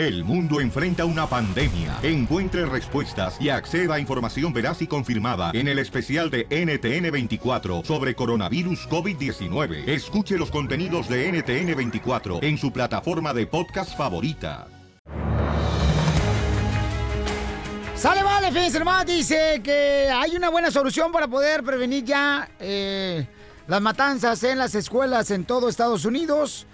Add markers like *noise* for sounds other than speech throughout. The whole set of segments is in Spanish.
El mundo enfrenta una pandemia. Encuentre respuestas y acceda a información veraz y confirmada en el especial de NTN24 sobre coronavirus COVID-19. Escuche los contenidos de NTN24 en su plataforma de podcast favorita. Sale, vale, fin hermano, dice que hay una buena solución para poder prevenir ya eh, las matanzas en las escuelas en todo Estados Unidos.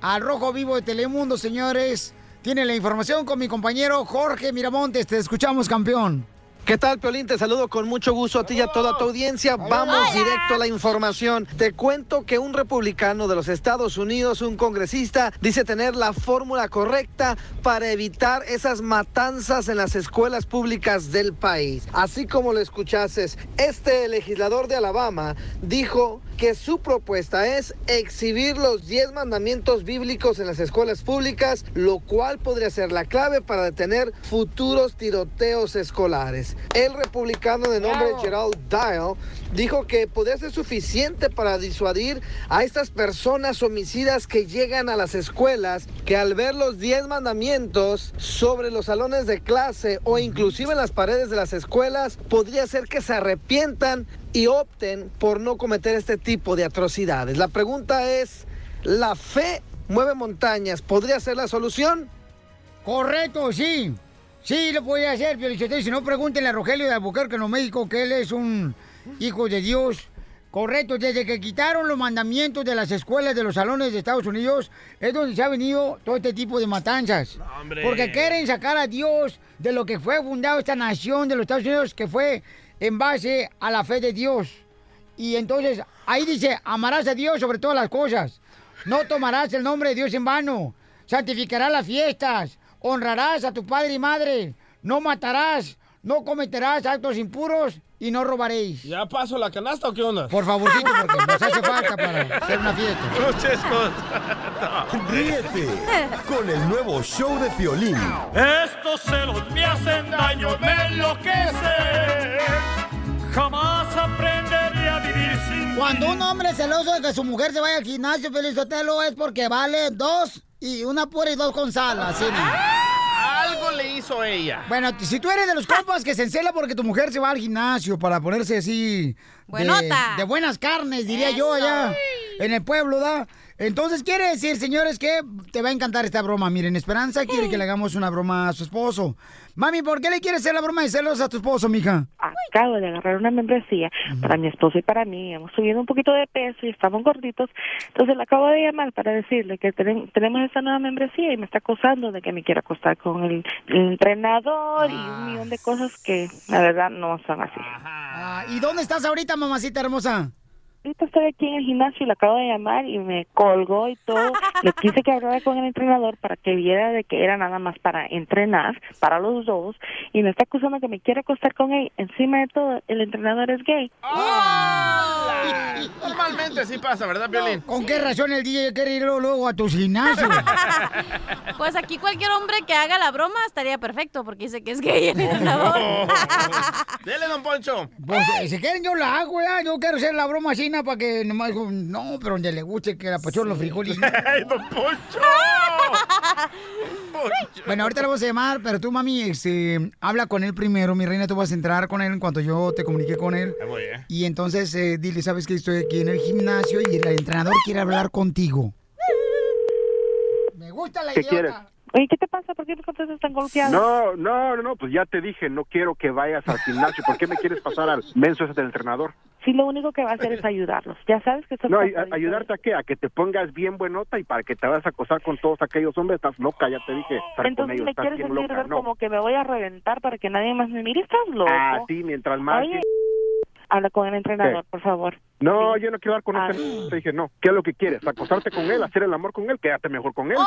Al Rojo Vivo de Telemundo, señores. Tiene la información con mi compañero Jorge Miramontes. Te escuchamos, campeón. ¿Qué tal, Piolín? Te saludo con mucho gusto a ti y a toda tu audiencia. Vamos directo a la información. Te cuento que un republicano de los Estados Unidos, un congresista, dice tener la fórmula correcta para evitar esas matanzas en las escuelas públicas del país. Así como lo escuchases, este legislador de Alabama dijo que su propuesta es exhibir los 10 mandamientos bíblicos en las escuelas públicas, lo cual podría ser la clave para detener futuros tiroteos escolares. El republicano de nombre Gerald Dial dijo que podría ser suficiente para disuadir a estas personas homicidas que llegan a las escuelas, que al ver los 10 mandamientos sobre los salones de clase o inclusive en las paredes de las escuelas, podría ser que se arrepientan y opten por no cometer este tipo de atrocidades. La pregunta es, ¿la fe mueve montañas? ¿Podría ser la solución? Correcto, sí. Sí, lo podía hacer, Piolichotelo. Si no, pregúntenle a Rogelio de Albuquerque, en México, que él es un hijo de Dios. Correcto, desde que quitaron los mandamientos de las escuelas de los salones de Estados Unidos, es donde se ha venido todo este tipo de matanzas. Porque quieren sacar a Dios de lo que fue fundado esta nación de los Estados Unidos, que fue en base a la fe de Dios. Y entonces, ahí dice, amarás a Dios sobre todas las cosas. No tomarás el nombre de Dios en vano. Santificarás las fiestas. Honrarás a tu padre y madre. No matarás. No cometerás actos impuros y no robaréis. ¿Ya paso la canasta o qué onda? Por favorcito, porque nos hace falta para hacer una fiesta. *laughs* *laughs* Ríete con el nuevo show de Piolín. Estos celos me hacen daño, me enloquece. Jamás aprenderé a vivir sin Cuando un hombre es celoso de que su mujer se vaya al gimnasio, Felizotelo, es porque vale dos y una pura y dos con sal, así, ¿no? Algo le hizo ella. Bueno, si tú eres de los compas que se encela porque tu mujer se va al gimnasio para ponerse así... De, Buenota. de buenas carnes, diría yo, allá en el pueblo, ¿da? Entonces quiere decir, señores, que te va a encantar esta broma. Miren, Esperanza quiere que le hagamos una broma a su esposo. Mami, ¿por qué le quieres hacer la broma de celos a tu esposo, mija? Acabo de agarrar una membresía para mi esposo y para mí. Hemos subido un poquito de peso y estamos gorditos. Entonces le acabo de llamar para decirle que tenen- tenemos esta nueva membresía y me está acusando de que me quiere acostar con el, el entrenador y un millón de cosas que la verdad no son así. Ah, ¿Y dónde estás ahorita, mamacita hermosa? Ahorita estoy aquí en el gimnasio y le acabo de llamar y me colgó y todo. *laughs* Le quise que hablara con el entrenador para que viera de que era nada más para entrenar, para los dos. Y me está acusando que me quiere acostar con él. Encima de todo, el entrenador es gay. Normalmente así pasa, ¿verdad, Violín? ¿Con qué razón el DJ quiere ir luego, luego a tu gimnasio? *laughs* Pues aquí cualquier hombre que haga la broma estaría perfecto porque dice que es gay el entrenador. *laughs* Dele, don Poncho. Pues eh, si quieren yo la hago, ya. Yo quiero hacer la broma así, para que nomás no, pero donde le guste que la pachón los frijoles. *laughs* ¡Ay, don Poncho! Bueno, ahorita le vamos a llamar, pero tú, mami, este, habla con él primero, mi reina, tú vas a entrar con él en cuanto yo te comunique con él. Ahí voy, ¿eh? Y entonces eh, dile, sabes que estoy aquí en el gimnasio y el entrenador quiere hablar contigo. Me gusta la ¿Qué idiota. quieres? Oye, ¿qué te pasa? ¿Por qué me contestas tan golpeado? No, no, no, no, pues ya te dije, no quiero que vayas al gimnasio. ¿Por qué me quieres pasar al menso ese del entrenador? Sí, lo único que va a hacer es ayudarlos. Ya sabes que No, ay- ayudarte a qué? A que te pongas bien buenota y para que te vas a acosar con todos aquellos hombres. Estás loca, ya te dije. Entonces ellos, me quieres decir loca. ver No, como que me voy a reventar para que nadie más me mire. ¿Estás loco? a ti mientras más... Oye, habla con el entrenador, por favor. No, yo no quiero hablar con Ah. este. Te dije, no. ¿Qué es lo que quieres? ¿Acostarte con él? ¿Hacer el amor con él? Quédate mejor con él.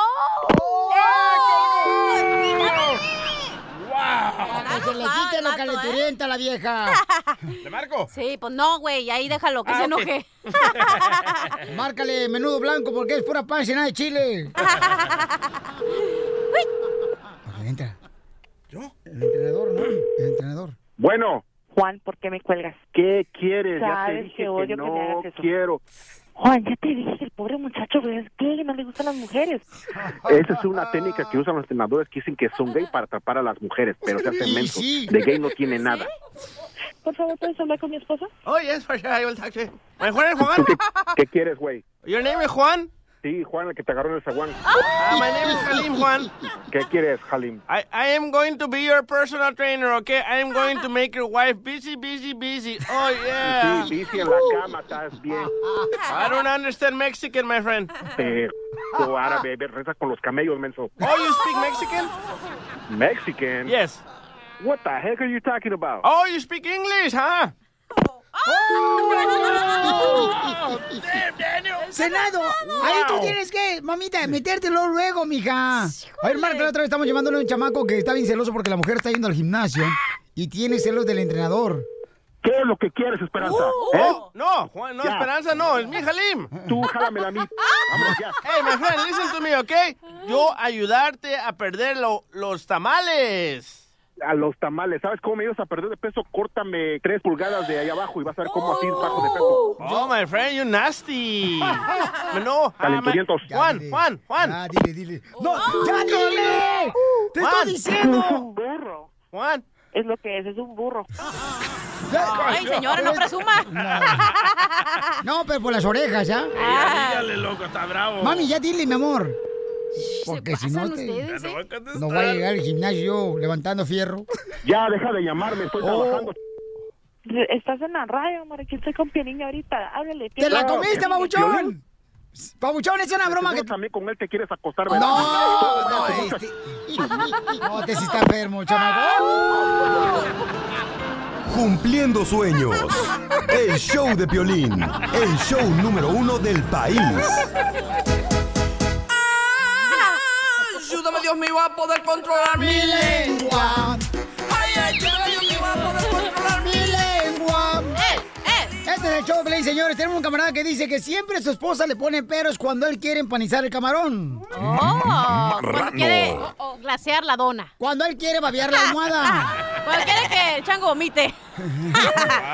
Que se le quite lo calenturienta a la vieja. *laughs* ¿Le marco? Sí, pues no, güey, ahí déjalo, que Ah, se enoje. *laughs* Márcale menudo blanco porque es pura panza y nada de chile. *laughs* Ok, entra. ¿Yo? El entrenador, ¿no? El entrenador. Bueno. Juan, ¿por qué me cuelgas? ¿Qué quieres? Ya te dije que que, odio que me no hagas eso. quiero. Juan, ya te dije, el pobre muchacho es gay, no le gustan las mujeres. Esa es una técnica que usan los entrenadores que dicen que son gay para atrapar a las mujeres, pero se hacen mensos. sí. De gay no tiene nada. Por favor, ¿puedes hablar con mi esposa? Oh, yes, for sure, I will talk to you. My Juan es ¿Tú Juan. qué, qué quieres, güey? Your name is Juan? Sí, Juan, el que te agarró en el zaguán. Ah, my name is Halim Juan. ¿Qué quieres, Halim? I, I am going to be your personal trainer, okay? I am going to make your wife busy, busy, busy. Oh, yeah. Sí, bici en la cama, estás bien. I don't understand Mexican, my friend. Eh, o árabe, reza con los camellos, menso. Oh, you speak Mexican? Mexican? Yes. What the heck are you talking about? Oh, you speak English, huh? Senado, ahí tú tienes que, mamita, metértelo luego, mija. A ver, Marco, la otra vez estamos llevándole a un chamaco que está bien celoso porque la mujer está yendo al gimnasio y tiene celos del entrenador. ¿Qué es lo que quieres, Esperanza? ¿Eh? Oh, no, Juan, no, Ya. Esperanza, no, es mi Halim. Tú jálamela a mí. Vámonos ya. Hey, my friend, listen to me, okay? Yo ayudarte a perder lo- los tamales. A los tamales. ¿Sabes cómo me ibas a perder de peso? Córtame tres pulgadas de ahí abajo y vas a ver cómo así bajo de peso. Oh, my friend, you nasty. *laughs* No, ah, Calenturientos. Juan, Juan, Juan. Ah, dile, dile. ¡No, ya dile! ¡Te Juan. estoy diciendo! *laughs* burro. Juan. Es lo que es, es un burro. Ay, señora, no presuma. No, pero por las orejas, ¿ya? Ya, dígale, loco, está bravo. Mami, ya dile, mi amor. Porque si no, te- ustedes, ¿eh? va a contestar. no voy a llegar al gimnasio yo levantando fierro. Ya, deja de llamarme, estoy Oh. trabajando. Estás en la radio, amor. Aquí estoy con Piolín ahorita. Háblale. ¡Te la comiste, babuchón! Piolín. Babuchón, es una broma que... También con él te quieres acostar, ¿verdad? No, no, este... No, te sí está enfermo, chamaco. Cumpliendo sueños. El show de Piolín. El show número uno del país. Ayúdame, Dios mío, a poder controlar mi lengua. Ay, ayúdame, Dios Es el show, Play, señores. Tenemos un camarada que dice que siempre su esposa le pone peros cuando él quiere empanizar el camarón. Oh, cuando quiere oh, oh, glasear la dona. Cuando él quiere babear la almohada. *laughs* Cuando quiere que el chango vomite. *laughs*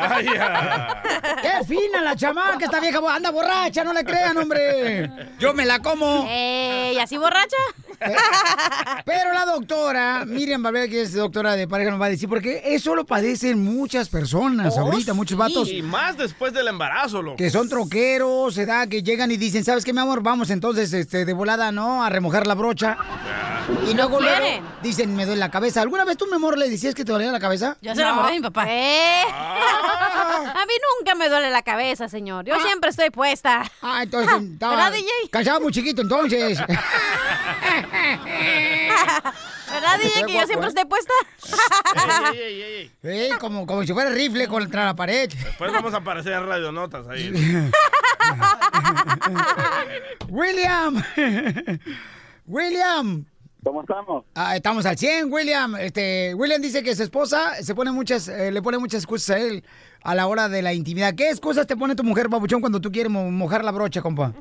Vaya. ¡Qué fina la chamaca! Esta vieja anda borracha, no le crean, hombre. Yo me la como. Eh, ¿Y así borracha? *laughs* Pero la doctora, Miriam Valverde, que es doctora de pareja, nos va a decir, porque eso lo padecen muchas personas Oh, ahorita, muchos vatos. Y más después del embarazo, loco. Que son troqueros, ¿verdad? Que llegan y dicen, ¿sabes qué, mi amor? Vamos entonces este, de volada, ¿no? A remojar la brocha. Y luego, luego dicen, me duele la cabeza. ¿Alguna vez tú, mi amor, le decías que te dolía la cabeza? Yo se enamoré de mi papá. Eh. *laughs* A mí nunca me duele la cabeza, señor. Yo siempre estoy puesta. Ah, entonces *laughs* estaba ¿Verdad, DJ? cansaba muy chiquito entonces. *laughs* ¿Verdad, DJ, que yo siempre estoy puesta? Ey, ey, ey, ey. Eh, como, como si fuera rifle contra la pared. Después vamos a aparecer radionotas ahí. *laughs* William. *laughs* William. ¿Cómo estamos? Ah, estamos al 100, William. Este, William dice que su esposa se pone muchas, eh, le pone muchas excusas a él a la hora de la intimidad. ¿Qué excusas te pone tu mujer, babuchón, cuando tú quieres mo- mojar la brocha, compa?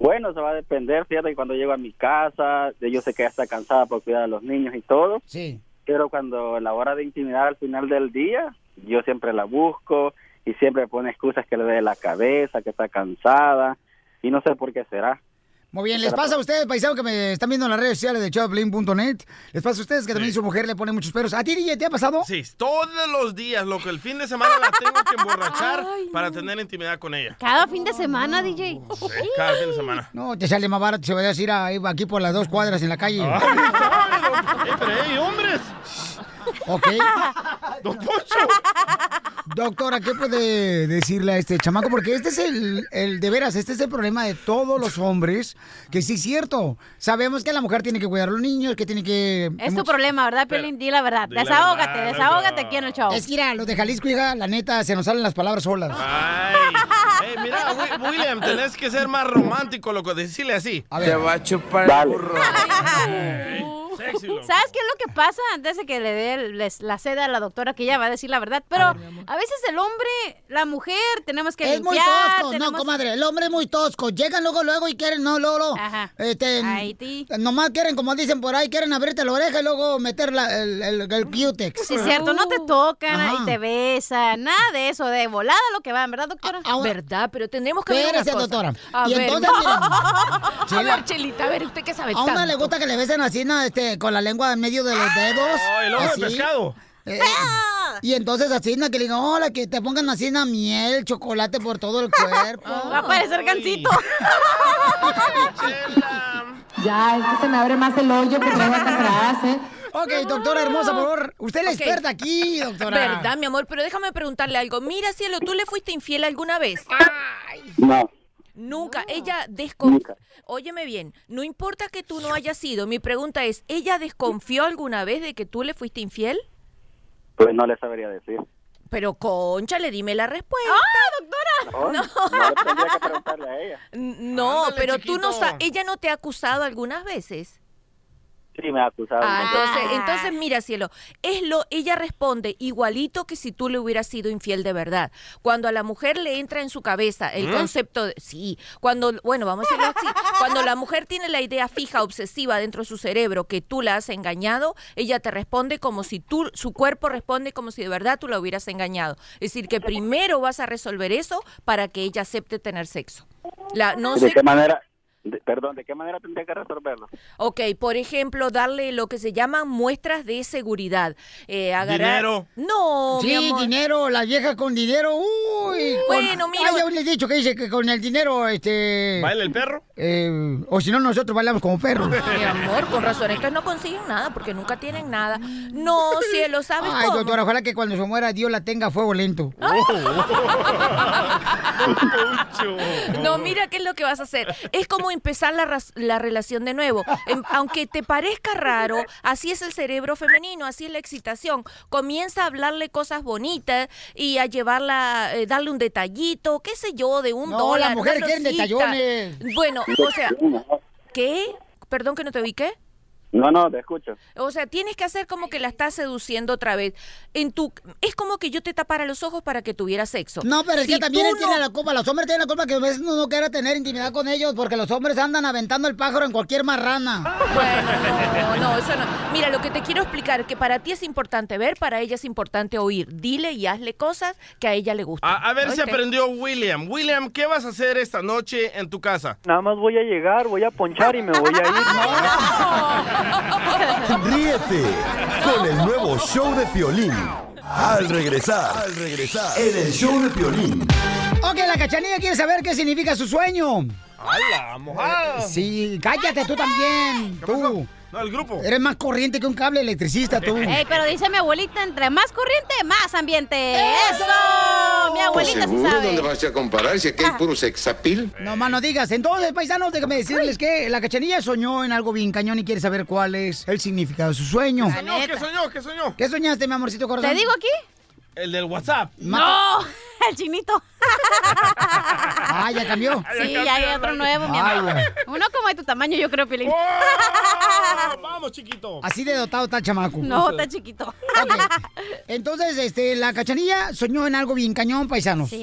Bueno, se va a depender. Fíjate que cuando llego a mi casa, yo sé que ella está cansada por cuidar a los niños y todo. Sí. Pero cuando la hora de intimidad al final del día, yo siempre la busco y siempre pone excusas que le dé la cabeza, que está cansada y no sé por qué será. Muy bien, ¿les pasa a ustedes, paisanos, que me están viendo en las redes sociales de Choplin.net? ¿Les pasa a ustedes que también su mujer le pone muchos peros? ¿A ti, DJ, te ha pasado? Sí, todos los días, loco. El fin de semana la tengo que emborrachar para tener intimidad con ella. Cada fin de semana, DJ. Sí, cada fin de semana. No, te sale más barato si vayas a ir a- aquí por las dos cuadras en la calle. Ay. Eh, pero hey, hombres. Ok. *laughs* Don Poncho. Doctora, ¿qué puede decirle a este chamaco? Porque este es el, el, de veras, este es el problema de todos los hombres, que sí es cierto. Sabemos que la mujer tiene que cuidar a los niños, que tiene que... Es tu problema, ¿verdad, Piolín? Di la verdad. di la Desahógate, verdad, desahógate aquí en el show. Es que, mira, los de Jalisco, hija, la neta, se nos salen las palabras solas. Ay. Eh, mira, Wi- William, tenés que ser más romántico, loco. Decirle así. A ver. Te va a chupar Dale. burro. Oye, sexy, loco. ¿Sabes qué es lo que pasa antes de que le dé la seda a la doctora que ella va a decir la verdad? Pero a veces el hombre, la mujer, tenemos que Es muy tosco, no, comadre. El hombre es muy tosco. Llegan luego, luego y quieren, no, luego, luego. Este, nomás quieren, como dicen por ahí, quieren abrirte la oreja y luego meter la- el, el, el. Sí, es cierto, no te tocan Ajá. y te besan, nada de eso, de volada lo que van, ¿verdad, doctora? ¿Verdad? Pero tenemos que ver una cosa. doctora. A y ver. entonces, miren, *laughs* a ver, Chelita, a ver, ¿usted qué sabe a una le tanto? gusta que le besen así, ¿no? este, con la lengua en medio de los dedos. Oh, el ojo de así. pescado. Eh, y entonces así, ¿no? que le digan, hola, que te pongan así, ¿no? miel, chocolate por todo el cuerpo. *laughs* Va a parecer gancito. *laughs* Ya, es que se me abre más el hoyo porque no aguanta atrás, ¿eh? Ok, doctora hermosa, por favor. Usted es la experta aquí, doctora. Verdad, mi amor, pero déjame preguntarle algo. Mira, cielo, ¿tú le fuiste infiel alguna vez? No. Nunca. Ella desconfió. Óyeme bien, no importa que tú no hayas sido. Mi pregunta es, ¿ella desconfió alguna vez de que tú le fuiste infiel? Pues no le sabría decir. Pero concha, le dime la respuesta. ¡Ah, Oh, no. *laughs* tendría que preguntarle a ella. No, Ándale, pero tú no sabes, ella no te ha acusado algunas veces. Sí, me ha acusado. Ah, entonces, entonces mira, cielo, es lo, ella responde igualito que si tú le hubieras sido infiel de verdad. Cuando a la mujer le entra en su cabeza el ¿Mm? concepto de, sí, cuando, bueno, vamos a decirlo así, cuando la mujer tiene la idea fija, obsesiva dentro de su cerebro que tú la has engañado, ella te responde como si tú, su cuerpo responde como si de verdad tú la hubieras engañado. Es decir, que primero vas a resolver eso para que ella acepte tener sexo. La, no ¿De sé qué manera? De- perdón, ¿de qué manera tendría que resolverlo? Ok, por ejemplo, darle lo que se llaman muestras de seguridad. Eh, agarrar... Dinero. No, sí, mi amor. dinero, la vieja con dinero, uy. con- Bueno, mira- Ah, ya le he dicho que dice que con el dinero, este... ¿Baila el perro? eh, o si no, nosotros bailamos como perros. Mi amor, con razón, estas no consiguen nada porque nunca tienen nada. No, cielo, ¿sabes Ay, cómo? doctora, ojalá que cuando se muera Dios la tenga a fuego lento. *laughs* *laughs* No, mira qué es lo que vas a hacer. Es como empezar la, la relación de nuevo. Em, *laughs* aunque te parezca raro, así es el cerebro femenino, así es la excitación. Comienza a hablarle cosas bonitas y a llevarla, eh, darle un detallito, qué sé yo, de un No, dólar. las mujeres quieren detallones. Bueno, o sea, ¿qué? Perdón que no te ubiqué. No, no, te escucho. O sea, tienes que hacer como que la estás seduciendo otra vez. En tu es como que yo te tapara los ojos para que tuviera sexo. No, pero es Si que también él tiene no- la culpa. Los hombres tienen la culpa que a veces uno no quiere tener intimidad con ellos porque los hombres andan aventando el pájaro en cualquier marrana. No, no, eso no. Mira, lo que te quiero explicar, que para ti es importante ver, para ella es importante oír. Dile y hazle cosas que a ella le gustan. A, a ver si aprendió William. William, ¿qué vas a hacer esta noche en tu casa? Nada más voy a llegar, voy a ponchar y me voy a ir. *laughs* Ríete con el nuevo show de Piolín. Al regresar, al regresar, en el show de Piolín. Ok, la cachanilla quiere saber qué significa su sueño. ¡Hala, mojada! Sí, cállate tú también. Tú. No, el grupo. Eres más corriente que un cable electricista, tú. Ey, pero dice mi abuelita, entre más corriente, más ambiente. ¡Eso! Mi abuelita sí ¿Seguro? sabe. ¿Dónde vas a comparar? Si aquí hay puro sexapil. No más no digas. Entonces, paisanos, déjame decirles que la cachanilla soñó en algo bien cañón y quiere saber cuál es el significado de su sueño. ¿Qué soñó? ¿Qué soñó? ¿Qué soñó? ¿Qué soñaste, mi amorcito corazón? ¿Te digo aquí? El del WhatsApp. No, *laughs* el chinito. Ah, ya cambió. Sí, ya hay otro nuevo, mi Ay, amor. güey. Uno como de tu tamaño, yo creo, Piolín. Vamos, chiquito. Así de dotado está el chamaco. No, está chiquito. Ok. Entonces, este, la cachanilla soñó en algo bien cañón, paisanos. Sí.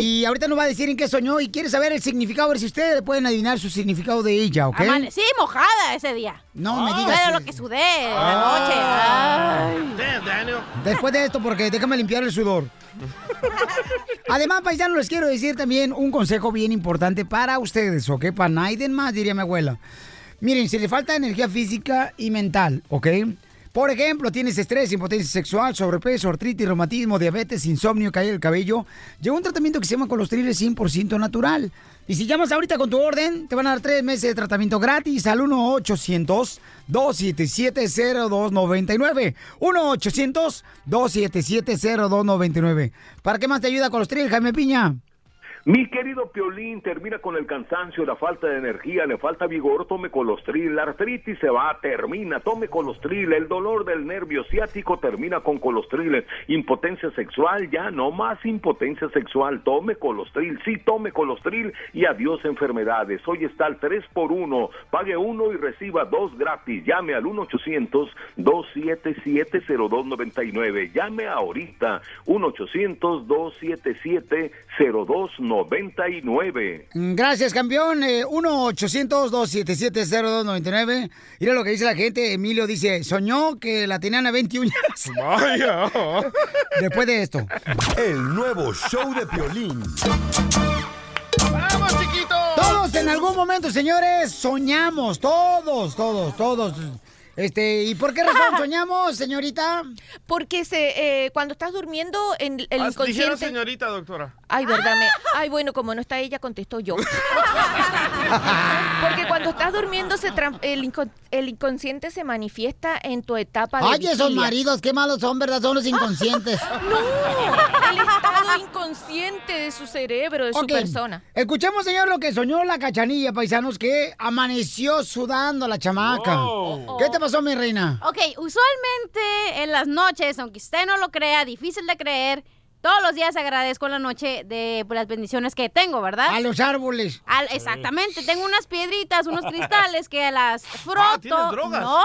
Y ahorita nos va a decir en qué soñó y quiere saber el significado, a ver si ustedes pueden adivinar su significado de ella, ¿ok? Sí, mojada ese día. No me digas. Pero lo que sudé la noche. Ay. Damn, Daniel. Después de esto, porque déjame limpiar el sudor. Además, *laughs* paisanos, les quiero decir también un consejo bien importante para ustedes, ¿ok? Para nadie más, diría mi abuela. Miren, si le falta energía física y mental, ¿ok? Por ejemplo, tienes estrés, impotencia sexual, sobrepeso, artritis, reumatismo, diabetes, insomnio, caída del cabello. Llega un tratamiento que se llama colostril 100% natural. Y si llamas ahorita con tu orden, te van a dar tres meses de tratamiento gratis al 1-800-277-0299. 1-800-277-0299. ¿Para qué más te ayuda Colostril, Jaime Piña? Mi querido Piolín, termina con el cansancio, la falta de energía, le falta vigor, tome colostril, la artritis se va, termina, tome colostril, el dolor del nervio ciático termina con colostril, impotencia sexual, ya no más impotencia sexual, tome colostril, sí, tome colostril y adiós enfermedades. Hoy está el 3 por 1, pague uno y reciba dos gratis, llame al 1-800-277-0299, llame ahorita, 1-800-277-0299. Gracias, campeón. Eh, 1-800-277-0299. Mira lo que dice la gente. Emilio dice, soñó que la tenían a 20 uñas. *laughs* Vaya. Después de esto. El nuevo show de Piolín. ¡Vamos, chiquito! Todos en algún momento, señores, soñamos. Todos, todos, todos. Este, ¿y por qué razón soñamos, señorita? Porque se, eh, cuando estás durmiendo en el Ah, Dijeron inconsciente... señorita, doctora. Ay, verdad, me- ay, bueno, como no está ella, contesto yo. *laughs* Porque cuando estás durmiendo, se el, inco- el inconsciente se manifiesta en tu etapa de Ay, esos maridos, qué malos son, ¿verdad? Son los inconscientes. *laughs* No, el estado inconsciente de su cerebro, de su persona. Escuchemos, señor, lo que soñó la cachanilla, paisanos, que amaneció sudando la chamaca. Wow. ¿Qué te pasó, mi reina? Ok, usualmente en las noches, aunque usted no lo crea, difícil de creer, todos los días agradezco en la noche de pues, las bendiciones que tengo, ¿verdad? A los árboles. Al- exactamente, tengo unas piedritas, unos cristales que las froto. ¿tienes drogas? No.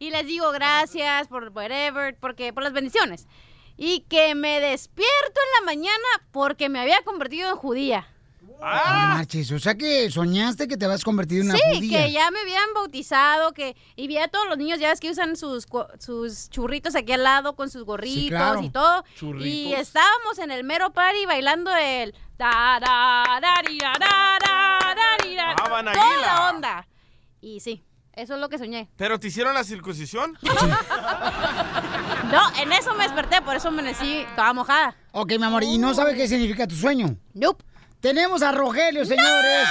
Y les digo gracias por whatever, porque por las bendiciones. Y que me despierto en la mañana porque me había convertido en judía. No marches, o sea que soñaste que te habías convertido en una Sí, judía. que ya me habían bautizado, que y vi a todos los niños, ya ves que usan sus, churritos aquí al lado con sus gorritos claro. y todo. Y Churritos. estábamos en el mero party bailando el da da da ri, da, da, da, Ah, toda la onda. Y sí, eso es lo que soñé. ¿Pero te hicieron la circuncisión? *laughs* No, en eso me desperté, por eso amanecí toda mojada. Ok, mi amor, ¿y no sabes qué significa tu sueño? Nope. Tenemos a Rogelio, señores.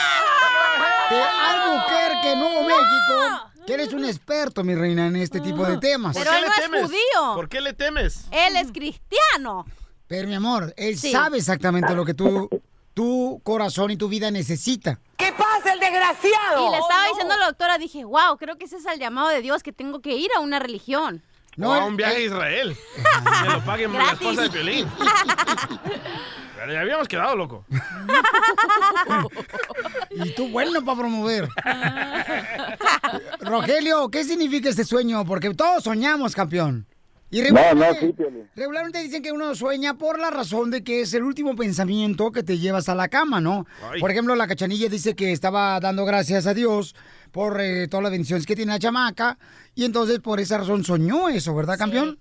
De Albuquerque, Nuevo México. Que eres un experto, mi reina, en este tipo de temas. Pero él no es judío. ¿Por qué le temes? Él es cristiano. Pero, mi amor, él Sí. sabe exactamente lo que tu, tu corazón y tu vida necesita. ¿Qué pasa, el desgraciado? Y le estaba diciendo a la doctora, dije, wow, creo que ese es el llamado de Dios, que tengo que ir a una religión. o a un viaje a Israel. *laughs* Que lo pague la Gratis. esposa de Piolín. *laughs* Pero ya habíamos quedado, loco. *laughs* Y tú bueno para promover. Rogelio, ¿qué significa este sueño? Porque todos soñamos, campeón. Y No, no, regularmente- sí. Regularmente dicen que uno sueña por la razón de que es el último pensamiento que te llevas a la cama, ¿no? Ay. Por ejemplo, la cachanilla dice que estaba dando gracias a Dios por eh, todas las bendiciones que tiene la chamaca y entonces por esa razón soñó eso, ¿verdad, campeón?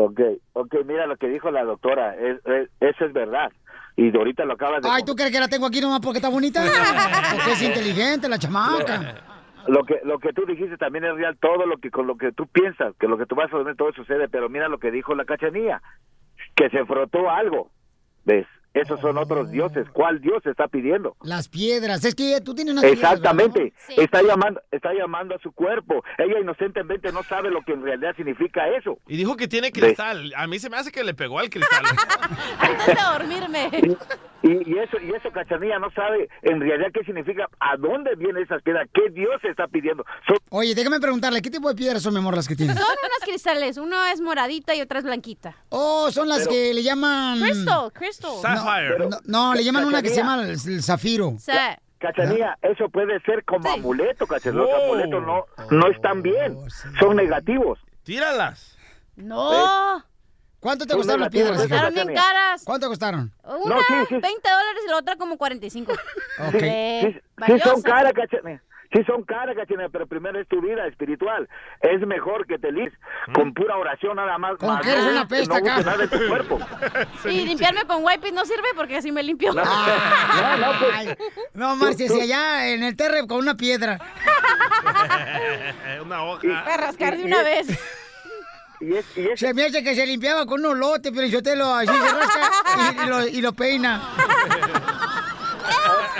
Ok, ok, mira lo que dijo la doctora, es, es- eso es verdad. Y ahorita lo acabas de... Ay, ¿tú crees que la tengo aquí nomás porque está bonita? *laughs* Porque es inteligente la chamaca. Lo que, lo que tú dijiste también es real, todo lo que con lo que tú piensas, que lo que tú vas a dormir, todo sucede, pero mira lo que dijo la cachanía, que se frotó algo, ¿ves? Esos son otros dioses, ¿cuál dios está pidiendo? Las piedras, es que tú tienes piedras, Exactamente, está llamando, está llamando a su cuerpo. Ella inocentemente no sabe lo que en realidad significa eso. Y dijo que tiene cristal. A mí se me hace que le pegó al cristal. *laughs* Antes de dormirme. Y, y eso, y eso Cachanilla no sabe en realidad qué significa, a dónde vienen esas piedras, qué Dios está pidiendo. Son- Oye, déjame preguntarle, ¿qué tipo de piedras son, mi amor, las que tienes? Son unas cristales, uno es moradita y otra es blanquita. Oh, son las Pero- que le llaman... Crystal, crystal. No, no, no, le llaman una que se llama el, el zafiro. Ca- Cachanilla, eso puede ser como amuleto, Cachanilla. Los Oh. amuletos no, no están bien, son negativos. Tíralas. No. ¿Cuánto te costaron las piedras? Estaron bien caras. ¿Cuánto costaron? Una No, sí, sí. 20 dólares y la otra como 45. *laughs* Ok. Eh, Sí, sí son caras, Cachanilla. Sí son caras, Cachanilla, pero primero es tu vida espiritual. Es mejor que te lis con pura oración nada más. Con más que eres no- una pesta no acá. de tu cuerpo. *laughs* Y limpiarme con wipes no sirve porque así me limpio. No, *laughs* no, pues, Ay, no marches, y allá en el terre con una piedra. Una hoja. Para rascar de una vez. Y es, y es- Se me hace que se limpiaba con un lote, pero yo te lo así se rasca y, y lo, y lo peina.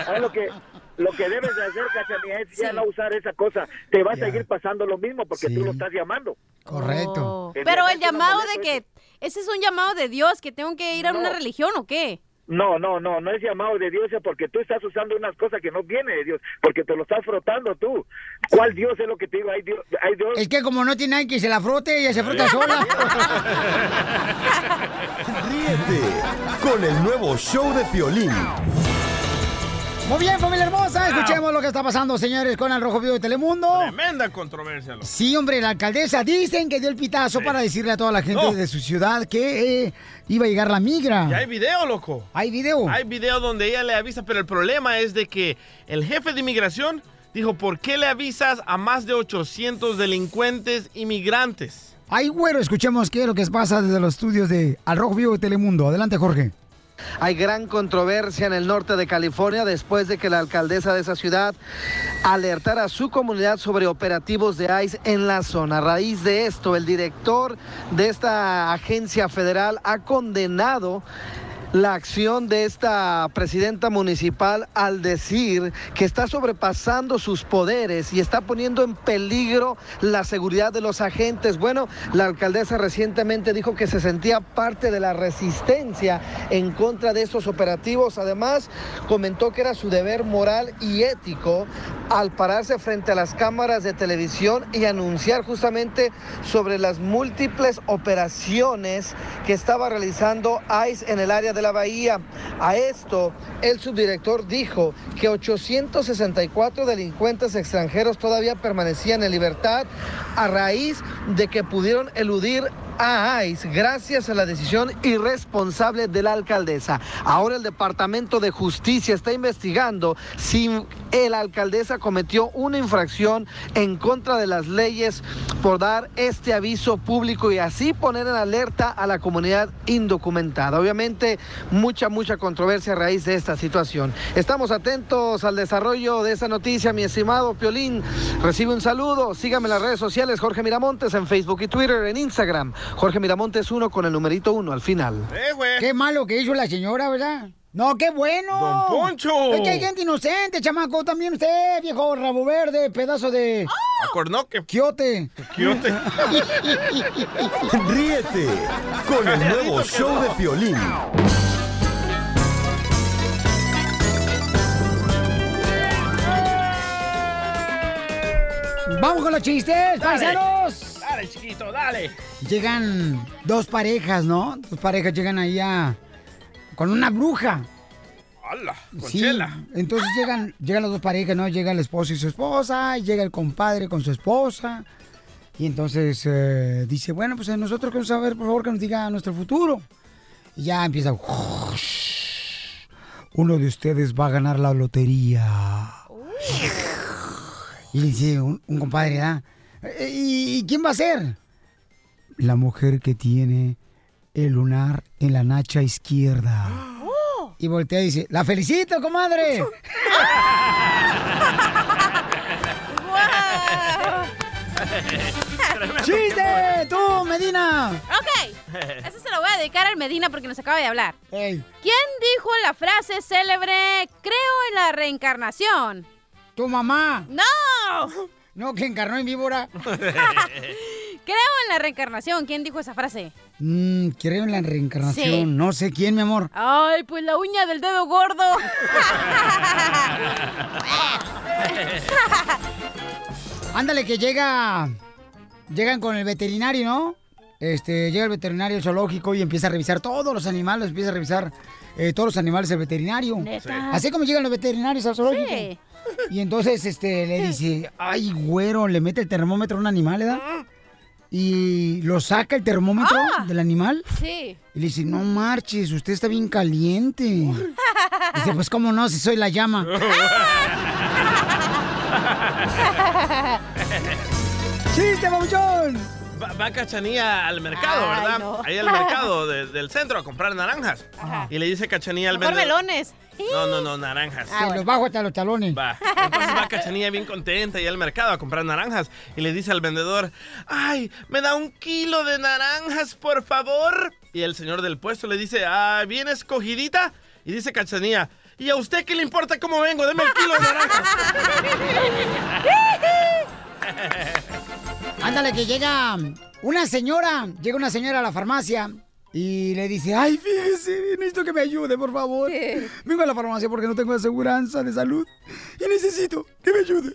Ah, lo que lo que debes de hacer, Cachanilla, es ya no usar esa cosa. Te va a seguir pasando lo mismo porque tú lo estás llamando. Correcto. En Pero el llamado de que ese es un llamado de Dios, que tengo que ir a una religión o qué? No, no, no, no es llamado de Dios, porque tú estás usando unas cosas que no vienen de Dios, porque te lo estás frotando tú. ¿Cuál Dios es lo que te digo? Hay Dios, hay Dios. Es que como no tiene alguien que se la frote, ella se frota sola. *laughs* Ríete con el nuevo show de Piolín. Muy bien, familia hermosa. Escuchemos lo que está pasando, señores, con el Rojo Vivo de Telemundo. Tremenda controversia. loco. Sí, hombre, la alcaldesa dicen que dio el pitazo para decirle a toda la gente No. de su ciudad que eh, iba a llegar la migra. Y hay video, loco. ¿Hay video? Hay video donde ella le avisa, pero el problema es de que el jefe de inmigración dijo, ¿por qué le avisas a más de 800 delincuentes inmigrantes? Ay, güero, escuchemos qué es lo que pasa desde los estudios de Al Rojo Vivo de Telemundo. Adelante, Jorge. Hay gran controversia en el norte de California después de que la alcaldesa de esa ciudad alertara a su comunidad sobre operativos de ICE en la zona. A raíz de esto, el director de esta agencia federal ha condenado la acción de esta presidenta municipal al decir que está sobrepasando sus poderes y está poniendo en peligro la seguridad de los agentes. Bueno, la alcaldesa recientemente dijo que se sentía parte de la resistencia en contra de estos operativos. Además, comentó que era su deber moral y ético al pararse frente a las cámaras de televisión y anunciar justamente sobre las múltiples operaciones que estaba realizando ICE en el área de la bahía. A esto, el subdirector dijo que 864 delincuentes extranjeros todavía permanecían en libertad a raíz de que pudieron eludir a gracias a la decisión irresponsable de la alcaldesa. Ahora el Departamento de Justicia está investigando si la alcaldesa cometió una infracción en contra de las leyes por dar este aviso público y así poner en alerta a la comunidad indocumentada. Obviamente mucha, mucha controversia a raíz de esta situación. Estamos atentos al desarrollo de esa noticia, mi estimado Piolín. Recibe un saludo, sígame en las redes sociales, Jorge Miramontes en Facebook y Twitter, en Instagram. Jorge Miramontes 1 con el numerito 1 al final. Qué malo que hizo la señora, ¿verdad? No, qué bueno. Don Poncho. Es que hay gente inocente, chamaco. También usted, viejo rabo verde, pedazo de... A cornoque. Quiote. Quiote. *laughs* Ríete con el nuevo show de Piolín. Vamos con los chistes, Dale. paisanos. Dale, chiquito, dale. Llegan dos parejas, ¿no? Dos parejas llegan ahí a- con una bruja. ¡Hala! Con Sí, chela. entonces llegan, llegan las dos parejas, ¿no? Llega el esposo y su esposa, y llega el compadre con su esposa. Y entonces eh, dice, bueno, pues eh, nosotros queremos saber, por favor, que nos diga nuestro futuro. Y ya empieza, uno de ustedes va a ganar la lotería. Y dice un, un compadre, ¿verdad? "Eh, ¿Y, y quién va a ser? La mujer que tiene el lunar en la nacha izquierda. Y voltea y dice, ¡la felicito, comadre! *laughs* ¡Chiste! ¡Tú, Medina! Ok, ese se lo voy a dedicar al Medina porque nos acaba de hablar. ¿Quién dijo la frase célebre, creo en la reencarnación? ¡Tu mamá! ¡No! No, que encarnó en víbora. *laughs* Creo en la reencarnación. ¿Quién dijo esa frase? Mm, creo en la reencarnación. Sí. No sé quién, mi amor. Ay, pues la uña del dedo gordo. *laughs* Ándale, que llega. Llegan con el veterinario, ¿no? Este, llega el veterinario al zoológico y empieza a revisar todos los animales, empieza a revisar eh, todos los animales del veterinario. Así como llegan los veterinarios al zoológico. Sí. Y entonces este le dice, ay, güero, le mete el termómetro a un animal, ¿verdad? Y lo saca el termómetro Ah. del animal. Sí. Y le dice, no marches, usted está bien caliente. *laughs* Dice, pues cómo no, si soy la llama. *laughs* ¡Chiste, babuchón! Va, va Cachanía al mercado, Ay, ¿verdad? no. Ahí al mercado *laughs* de- del centro a comprar naranjas. Y le dice Cachanía al Mejor vendedor. melones. No, no, no, naranjas. Se los bajo hasta los talones. Va. Entonces va Cachanía bien contenta y al mercado a comprar naranjas. Y le dice al vendedor, ¡ay, me da un kilo de naranjas, por favor! Y el señor del puesto le dice, ¡ah, bien escogidita! Y dice Cachanía, ¿y a usted qué le importa cómo vengo? Deme el kilo de naranjas. *laughs* *laughs* Ándale, que llega una señora, llega una señora a la farmacia Y le dice, ay, fíjese, necesito que me ayude, por favor. Vengo a la farmacia porque no tengo aseguranza de salud y necesito que me ayude.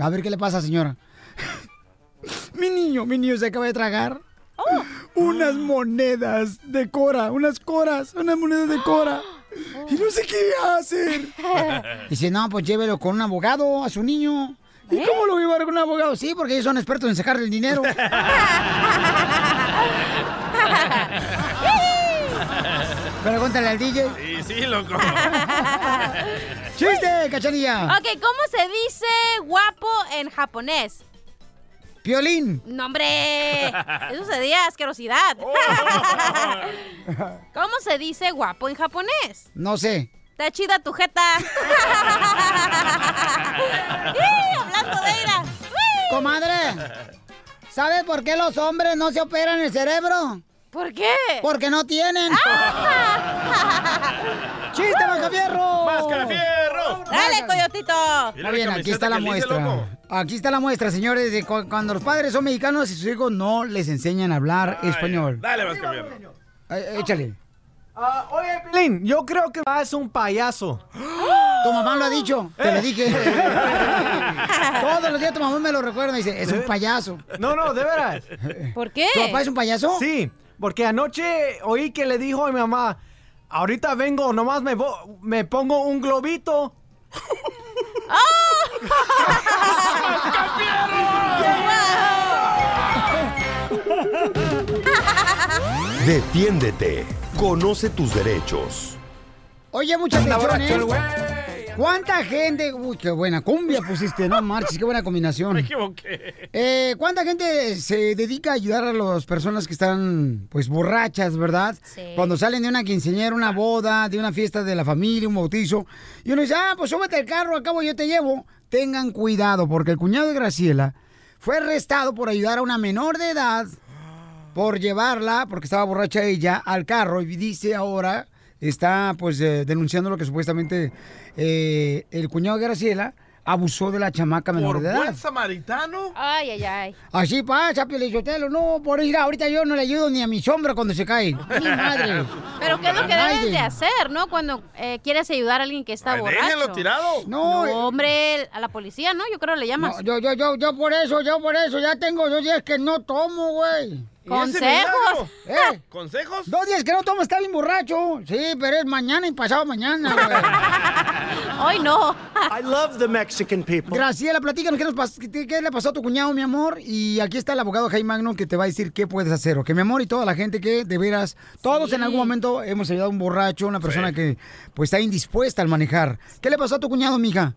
A ver qué le pasa, señora. mi niño, mi niño se acaba de tragar unas monedas de cora, unas coras, unas monedas de cora. *gasps* Y no sé qué hacer. *laughs* Dice, no, pues llévelo con un abogado a su niño. ¿Y cómo lo voy a llevar con un abogado? Sí, porque ellos son expertos en sacarle el dinero. *laughs* *laughs* Pregúntale al DJ. Sí, sí, loco. *laughs* ¡Chiste, cachanilla! Ok, ¿cómo se dice guapo en japonés? Piolín. No, hombre. Eso sería asquerosidad. ¿Cómo se dice guapo en japonés? No sé. Está chida tu jeta. *laughs* Hablando de ira. Comadre, ¿sabes por qué los hombres no se operan el cerebro? ¿Por qué? Porque no tienen. *laughs* ¡Chiste, Mascafierro! ¡Mascafierro! Dale, coyotito. Está bien, aquí está la muestra. Aquí está la muestra, señores, de cu- cuando los padres son mexicanos y sus hijos no les enseñan a hablar español. Dale, Mascafierro. Eh, Échale. Ah, oye, Pelín, yo creo que es un payaso. *gasps* Tu mamá lo ha dicho, te lo dije. *laughs* Todos los días tu mamá me lo recuerda y dice, es un payaso. No, no, de veras. ¿Por qué? ¿Tu papá es un payaso? Sí, porque anoche oí que le dijo a mi mamá, ahorita vengo, nomás me, me pongo un globito. *laughs* Defiéndete. Conoce tus derechos. Oye, mucha atención, ¿eh? ¿Cuánta gente... Uy, qué buena cumbia pusiste, no marches, qué buena combinación. *laughs* Me equivoqué. Eh, ¿Cuánta gente se dedica a ayudar a las personas que están, pues, borrachas, verdad? Sí. Cuando salen de una quinceañera, una boda, de una fiesta de la familia, un bautizo, y uno dice, ah, pues súbete al carro, al cabo yo te llevo. Tengan cuidado, porque el cuñado de Graciela fue arrestado por ayudar a una menor de edad, por llevarla, porque estaba borracha ella, al carro, y dice ahora, está, pues, eh, denunciando lo que supuestamente eh, el cuñado de Graciela abusó de la chamaca menor ¿Por de edad. buen samaritano? Ay, ay, ay. Así pasa, Pielichotelo. No, por ir ahorita yo no le ayudo ni a mi sombra cuando se cae. *laughs* Mi madre. Pero ¿qué es lo que debes de hacer, no? Cuando eh, quieres ayudar a alguien que está Ay, borracho. déjenlo tirado. No, No, eh. hombre, a la policía, ¿no? Yo creo que le llamas. No, yo, yo, yo, yo por eso, yo por eso, ya tengo dos días que no tomo, güey. ¿Y ese ¿Consejos? *laughs* ¿Eh? ¿Consejos? Dos días que no tomo, está bien borracho. Sí, pero es mañana y pasado mañana, *laughs* güey. Hoy no. *laughs* I love the Mexican people. Graciela, platícanos qué, nos pas- qué- qué le pasó a tu cuñado, mi amor. Y aquí está el abogado Jaime Magno que te va a decir qué puedes hacer. ¿ok? mi amor, y toda la gente que de veras, todos en algún momento hemos ayudado a un borracho, una persona que pues está indispuesta al manejar. ¿Qué le pasó a tu cuñado, mija?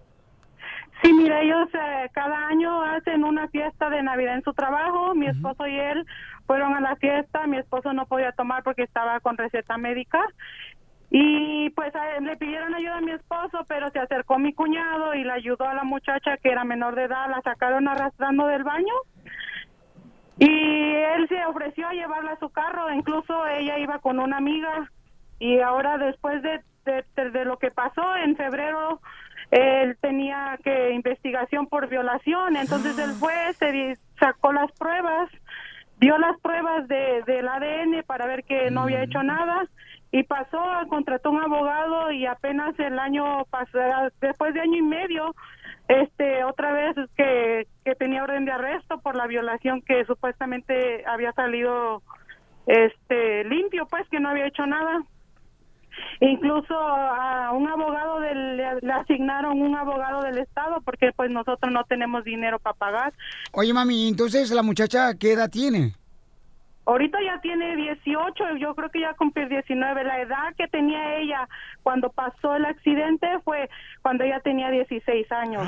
Sí, mira, ellos eh, cada año hacen una fiesta de Navidad en su trabajo. Mi esposo y él fueron a la fiesta. Mi esposo no podía tomar porque estaba con receta médica. Y pues a le pidieron ayuda a mi esposo, pero se acercó mi cuñado y le ayudó a la muchacha que era menor de edad. La sacaron arrastrando del baño. Y él se ofreció a llevarla a su carro. Incluso ella iba con una amiga. Y ahora después de, de, de- de lo que pasó en febrero, él tenía que investigación por violación. Entonces él fue, se sacó las pruebas, dio las pruebas de, del ADN para ver que no había hecho nada y pasó, contrató un abogado y apenas el año pasado, después de año y medio, este otra vez que, que tenía orden de arresto por la violación que supuestamente había salido este limpio pues que no había hecho nada incluso a un abogado del, le, le asignaron un abogado del estado porque pues nosotros no tenemos dinero para pagar Oye, mami, entonces la muchacha, ¿qué edad tiene? Ahorita ya tiene 18, yo creo que ya cumplió 19. La edad que tenía ella cuando pasó el accidente fue cuando ella tenía 16 años.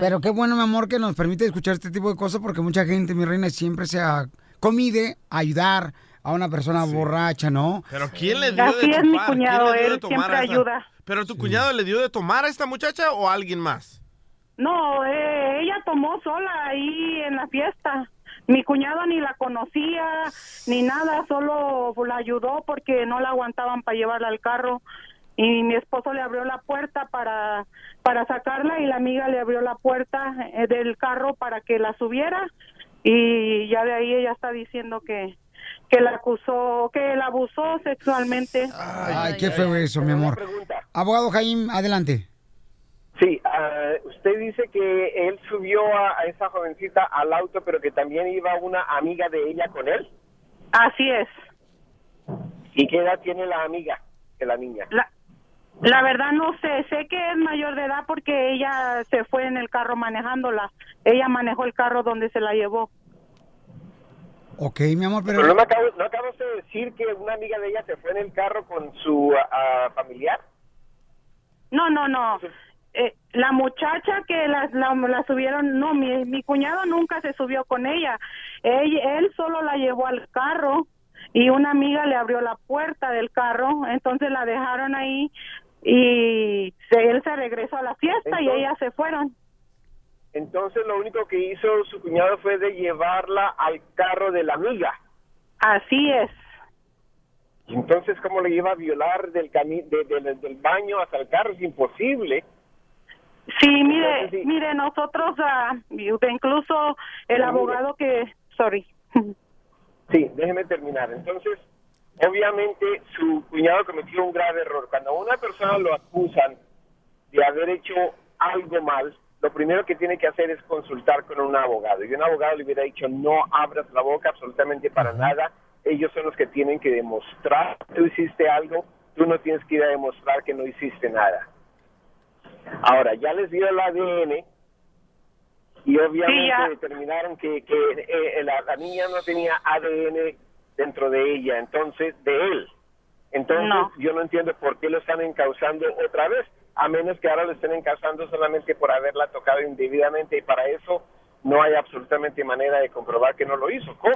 Pero qué bueno, mi amor, que nos permite escuchar este tipo de cosas porque mucha gente, mi reina, siempre se comide a ayudar a una persona borracha, ¿no? ¿Pero quién le dio Así de es mi cuñado, él tomar siempre esta- ayuda. ¿Pero tu cuñado le dio de tomar a esta muchacha o a alguien más? No, eh, ella tomó sola ahí en la fiesta. Mi cuñado ni la conocía ni nada, solo la ayudó porque no la aguantaban para llevarla al carro. Y mi esposo le abrió la puerta para, para sacarla y la amiga le abrió la puerta eh, del carro para que la subiera. Y ya de ahí ella está diciendo que, que la acusó, que la abusó sexualmente. Ay, qué feo eso, mi amor. Abogado Jaime, adelante. Sí, ah, usted dice que él subió a, a esa jovencita al auto, pero que también iba una amiga de ella con él. Así es. ¿Y qué edad tiene la amiga de la niña? La, la verdad no sé, sé que es mayor de edad porque ella se fue en el carro manejándola. Ella manejó el carro donde se la llevó. Ok, mi amor, pero... Pero no me acabo, no acabas de decir que una amiga de ella se fue en el carro con su ah, familiar. No, no, no. Eh, la muchacha que la, la, la subieron, no, mi, mi cuñado nunca se subió con ella. Él, él solo la llevó al carro y una amiga le abrió la puerta del carro, entonces la dejaron ahí y se- él se regresó a la fiesta y ellas se fueron. Entonces lo único que hizo su cuñado fue de llevarla al carro de la amiga. Así es. Entonces, ¿cómo le iba a violar del, cami de- de- del baño hasta el carro? Es imposible. Sí, mire, mire, nosotros, y incluso el abogado que, sorry. Sí, déjeme terminar. Entonces, obviamente su cuñado cometió un grave error. Cuando a una persona lo acusan de haber hecho algo mal, lo primero que tiene que hacer es consultar con un abogado. Y un abogado le hubiera dicho, no abras la boca absolutamente para nada. Ellos son los que tienen que demostrar que tú hiciste algo. Tú no tienes que ir a demostrar que no hiciste nada. Ahora, ya les dio el ADN y obviamente Sí, determinaron que, que eh, la, la niña no tenía ADN dentro de ella, entonces, de él. Entonces, No. yo no entiendo por qué lo están encausando otra vez, a menos que ahora lo estén encausando solamente por haberla tocado indebidamente y para eso no hay absolutamente manera de comprobar que no lo hizo. ¿Cómo?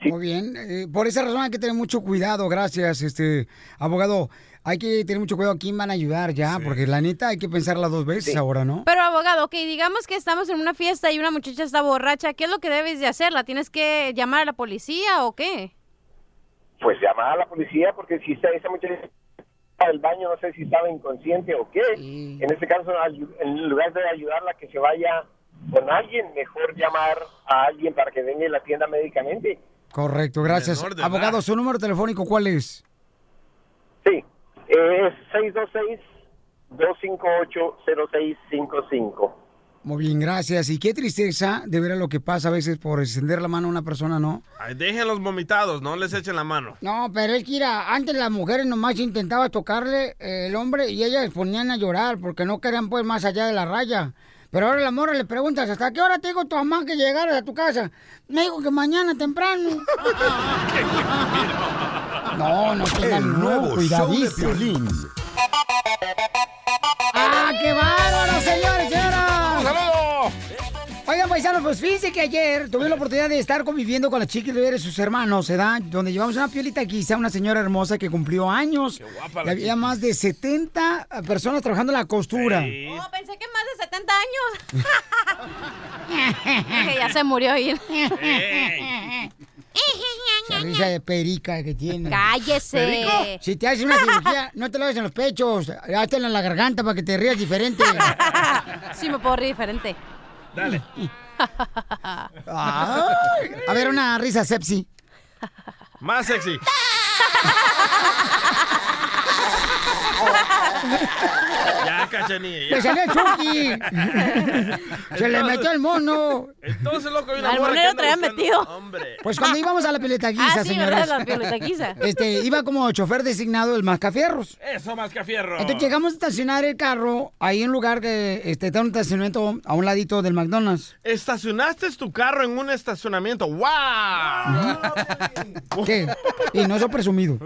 Muy bien, eh, por esa razón hay que tener mucho cuidado, gracias, este abogado. Hay que tener mucho cuidado a quién van a ayudar ya, porque la neta hay que pensarla dos veces ahora, ¿no? Pero abogado, ok, digamos que estamos en una fiesta y una muchacha está borracha, ¿qué es lo que debes de hacer? ¿La tienes que llamar a la policía o qué? Pues llamar a la policía porque si esa, esa muchacha está del baño, no sé si estaba inconsciente o qué. En este caso, en lugar de ayudarla a que se vaya con alguien, mejor llamar a alguien para que venga y la atienda médicamente. Correcto, gracias. Abogado, ¿su número telefónico cuál es? Sí, es 626-258-0655. Muy bien, gracias. Y qué tristeza de ver a lo que pasa a veces por extender la mano a una persona, ¿no? Ay, dejen los vomitados, no les echen la mano. No, pero es que mira, antes las mujeres nomás intentaban tocarle eh, el hombre y ellas ponían a llorar porque no querían pues más allá de la raya. Pero ahora la morra le preguntas, ¿hasta qué hora te dijo tu mamá que llegaras a tu casa? Me dijo que mañana temprano. *laughs* No, no tengan El nuevo show de cuidadísimo. ¡Ah, qué bárbaro, paisanos, pues fíjense que ayer tuve la oportunidad de estar conviviendo con la chica y sus hermanos, ¿verdad? Donde llevamos una piolita quizá, una señora hermosa que cumplió años. guapa Y la había chica. más de 70 personas trabajando en la costura. Oh, pensé que más de 70 años. Dije, *laughs* ya se murió ahí. *laughs* Esa risa de perica que tiene. Cállese. ¿Perico? Si te haces una cirugía, no te lo hagas en los pechos, háztela en la garganta para que te rías diferente. *laughs* Sí, me puedo reír diferente. Dale. Ay, a ver, una risa sepsi. Más sexy. *laughs* *laughs* cachanilla. ¡Le salió el Chucky! *laughs* ¡Se le metió el mono! Entonces, loco, hay una Al monero traía metido. Hombre. Pues cuando íbamos a la piletaguisa, Ah, sí, señores. La piletaguisa. *laughs* Este, iba como chofer designado del Mascafierros. Eso, más que fierro. Entonces llegamos a estacionar el carro ahí en un lugar que este, está un estacionamiento a un ladito del McDonald's. Estacionaste tu carro en un estacionamiento. ¡Wow! ¿Qué? Y no soy presumido.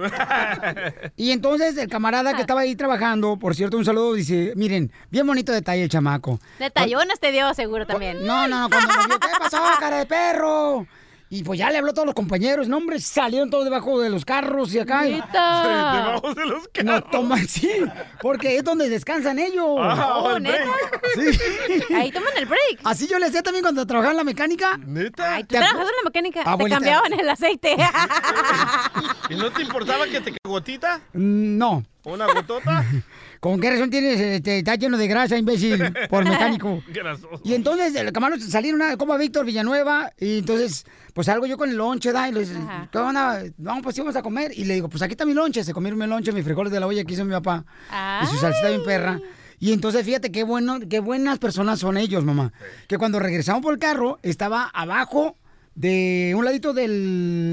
Y entonces el camarada que estaba ahí trabajando, por cierto, un saludo, dice, miren, bien bonito detalle el chamaco. Detallones te dio seguro también. No, no, no, cuando nos vio, ¿qué pasó, *laughs* cara de perro? Y pues ya le habló a todos los compañeros, no, hombre, salieron todos debajo de los carros y acá. debajo de los carros. No, toma, sí, porque es donde descansan ellos. Ah, Oh, el ¿neta? Sí. *laughs* Ahí toman el break. Así yo le hacía también cuando trabajaba en la mecánica. ¿Neta? Ay, tú trabajando en la mecánica. Abuelita. Te cambiaban el aceite. *laughs* ¿Y no te importaba que te cagotita? Mm, No, ¿Una gotota? ¿Con qué razón tienes, este, está lleno de grasa, imbécil, por mecánico? *laughs* Grasoso. Y entonces, el camarón salieron a como a Víctor Villanueva, y entonces, pues salgo yo con el lonche, ¿da? Y les ¿qué onda? Vamos, pues íbamos a comer. Y le digo, pues aquí está mi lonche. Se comieron mi lonche, mis frijoles de la olla que hizo mi papá. Y su salsita bien perra. Y entonces, fíjate qué bueno, qué buenas personas son ellos, mamá. Que cuando regresamos por el carro, estaba abajo de un ladito de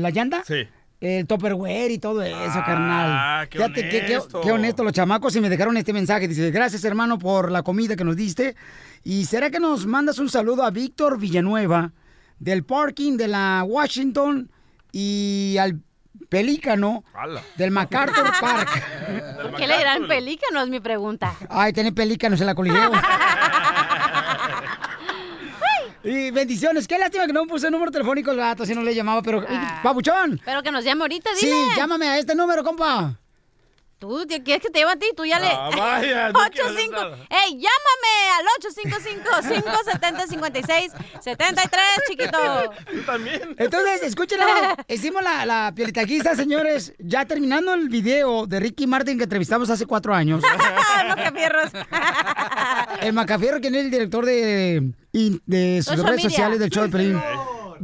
la llanta. Sí. El Tupperware y todo eso, Ah, carnal. qué Fíjate qué- qué, honesto. qué honesto los chamacos y me dejaron este mensaje. Dice, gracias hermano por la comida que nos diste. ¿Y será que nos mandas un saludo a Víctor Villanueva del parking de la Washington y al pelícano del MacArthur Park? *laughs* ¿Por qué le dirán pelícano? Es mi pregunta. Ay, tiene pelícanos en la coliseo. *laughs* y bendiciones. Qué lástima que no me puse el número telefónico el gato, si no le llamaba, pero... Ah. ¡Papuchón! Pero que nos llame ahorita, dile. Sí, llámame a este número, compa. Tú ¿te- quieres que te llame a ti, tú ya le. Ah, vaya, no quiero *laughs* 85. nada. ¡Ey, llámame al 855-570-5673, chiquito! Tú también. Entonces, escuchen, *laughs* hicimos la, la pielitaquista, señores, ya terminando el video de Ricky Martin que entrevistamos hace cuatro años. *laughs* Macafierros. el Macafierro, quien es el director de, de sus Social redes sociales del show de Pelín.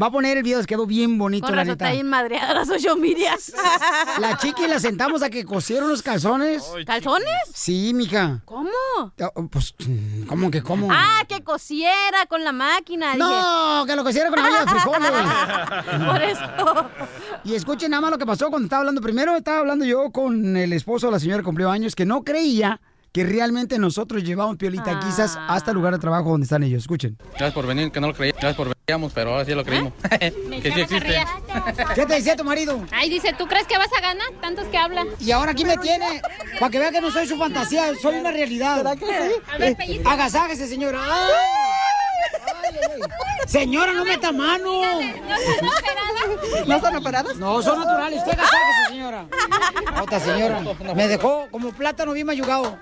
Va a poner el video, les quedó bien bonito, Con la razón neta. está bien madreada las social medias. *laughs* La chiqui la sentamos a que cosieron los calzones. ¿Calzones? Sí, mija. ¿Cómo? Pues, ¿cómo que cómo? Ah, que cosiera con la máquina. No, que lo cosiera con la olla de frijoles. *laughs* Por eso. Y escuchen nada más lo que pasó cuando estaba hablando. Primero estaba hablando yo con el esposo de la señora que cumplió años, que no creía que realmente nosotros llevábamos piolita quizás hasta el lugar de trabajo donde están ellos. Escuchen. Gracias por venir, que no lo creíamos. Gracias por veníamos, pero ahora sí lo creímos. *laughs* que sí existe. ¿Qué te decía tu marido? Ay, dice, ¿tú crees que vas a ganar? Tantos que hablan. Y ahora aquí me tiene, para que vea que no soy su fantasía, soy una realidad. ¿Verdad que sí? A ver, pellizca. Agasájese, señora. Ay. Señora, no meta mano. ¿No están operadas? No, son naturales. Usted señora. Otra señora. Me dejó como plátano bien mayugado.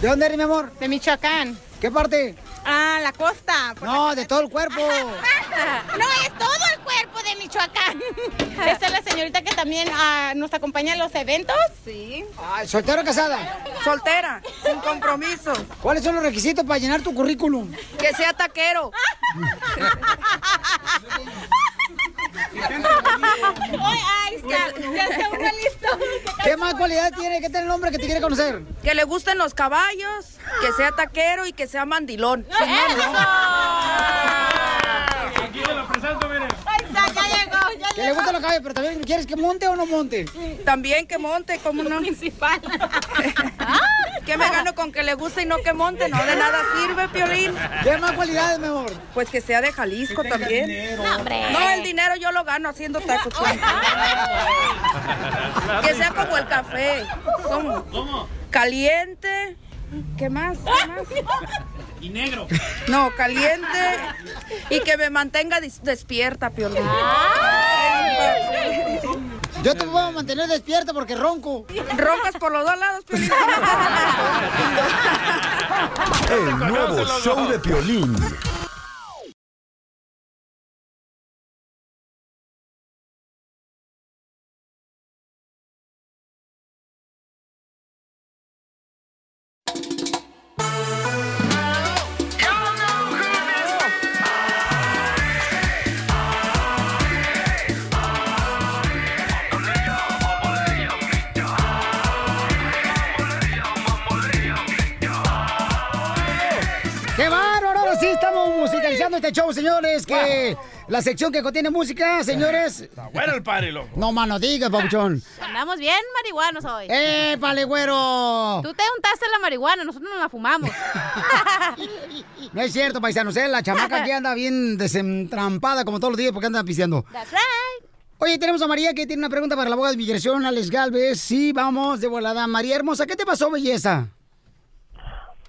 ¿De dónde eres, mi amor? De Michoacán. ¿Qué parte? Ah, la costa. No, de todo el cuerpo. *laughs* No, es todo el cuerpo de Michoacán. Esta es la señorita que también nos acompaña en los eventos. Sí. Ay, ¿Soltera o casada? Soltera, sin compromiso. ¿Cuáles son los requisitos para llenar tu currículum? Que sea taquero. Ay, ya, ya está uno listo. ¿Qué más cualidad tiene? ¿Qué tiene el hombre que te quiere conocer? Que le gusten los caballos, que sea taquero y que sea mandilón. Aquí me lo presento, miren. Que le gusta los caballos, pero también quieres que monte o no monte. También que monte, como no. Principal. *laughs* que me gano con que le guste y no que monte, no de nada sirve, Piolín. ¿Qué más cualidades, mejor? Pues que sea de Jalisco también. No, hombre. No, el dinero yo lo gano haciendo tacos. *laughs* Que sea como el café. ¿Cómo? Caliente. ¿Qué más? ¿Qué más? *laughs* Y negro. No, caliente y que me mantenga despierta, Piolín. Yo te puedo mantener despierta porque ronco. Roncas por los dos lados, Piolín. El nuevo show de Piolín. La sección que contiene música, señores. Bueno, el party, loco. No, mano, digas, papuchón. Andamos bien marihuanos hoy. ¡Eh, vale, güero! Tú te untaste la marihuana, nosotros no la fumamos. *laughs* No es cierto, paisanos, ¿eh? La chamaca aquí anda bien desentrampada como todos los días porque anda pisteando. That's right. Oye, tenemos a María que tiene una pregunta para la abogada de migración, Alex Galvez. Sí, vamos, de volada. María hermosa, ¿qué te pasó, belleza?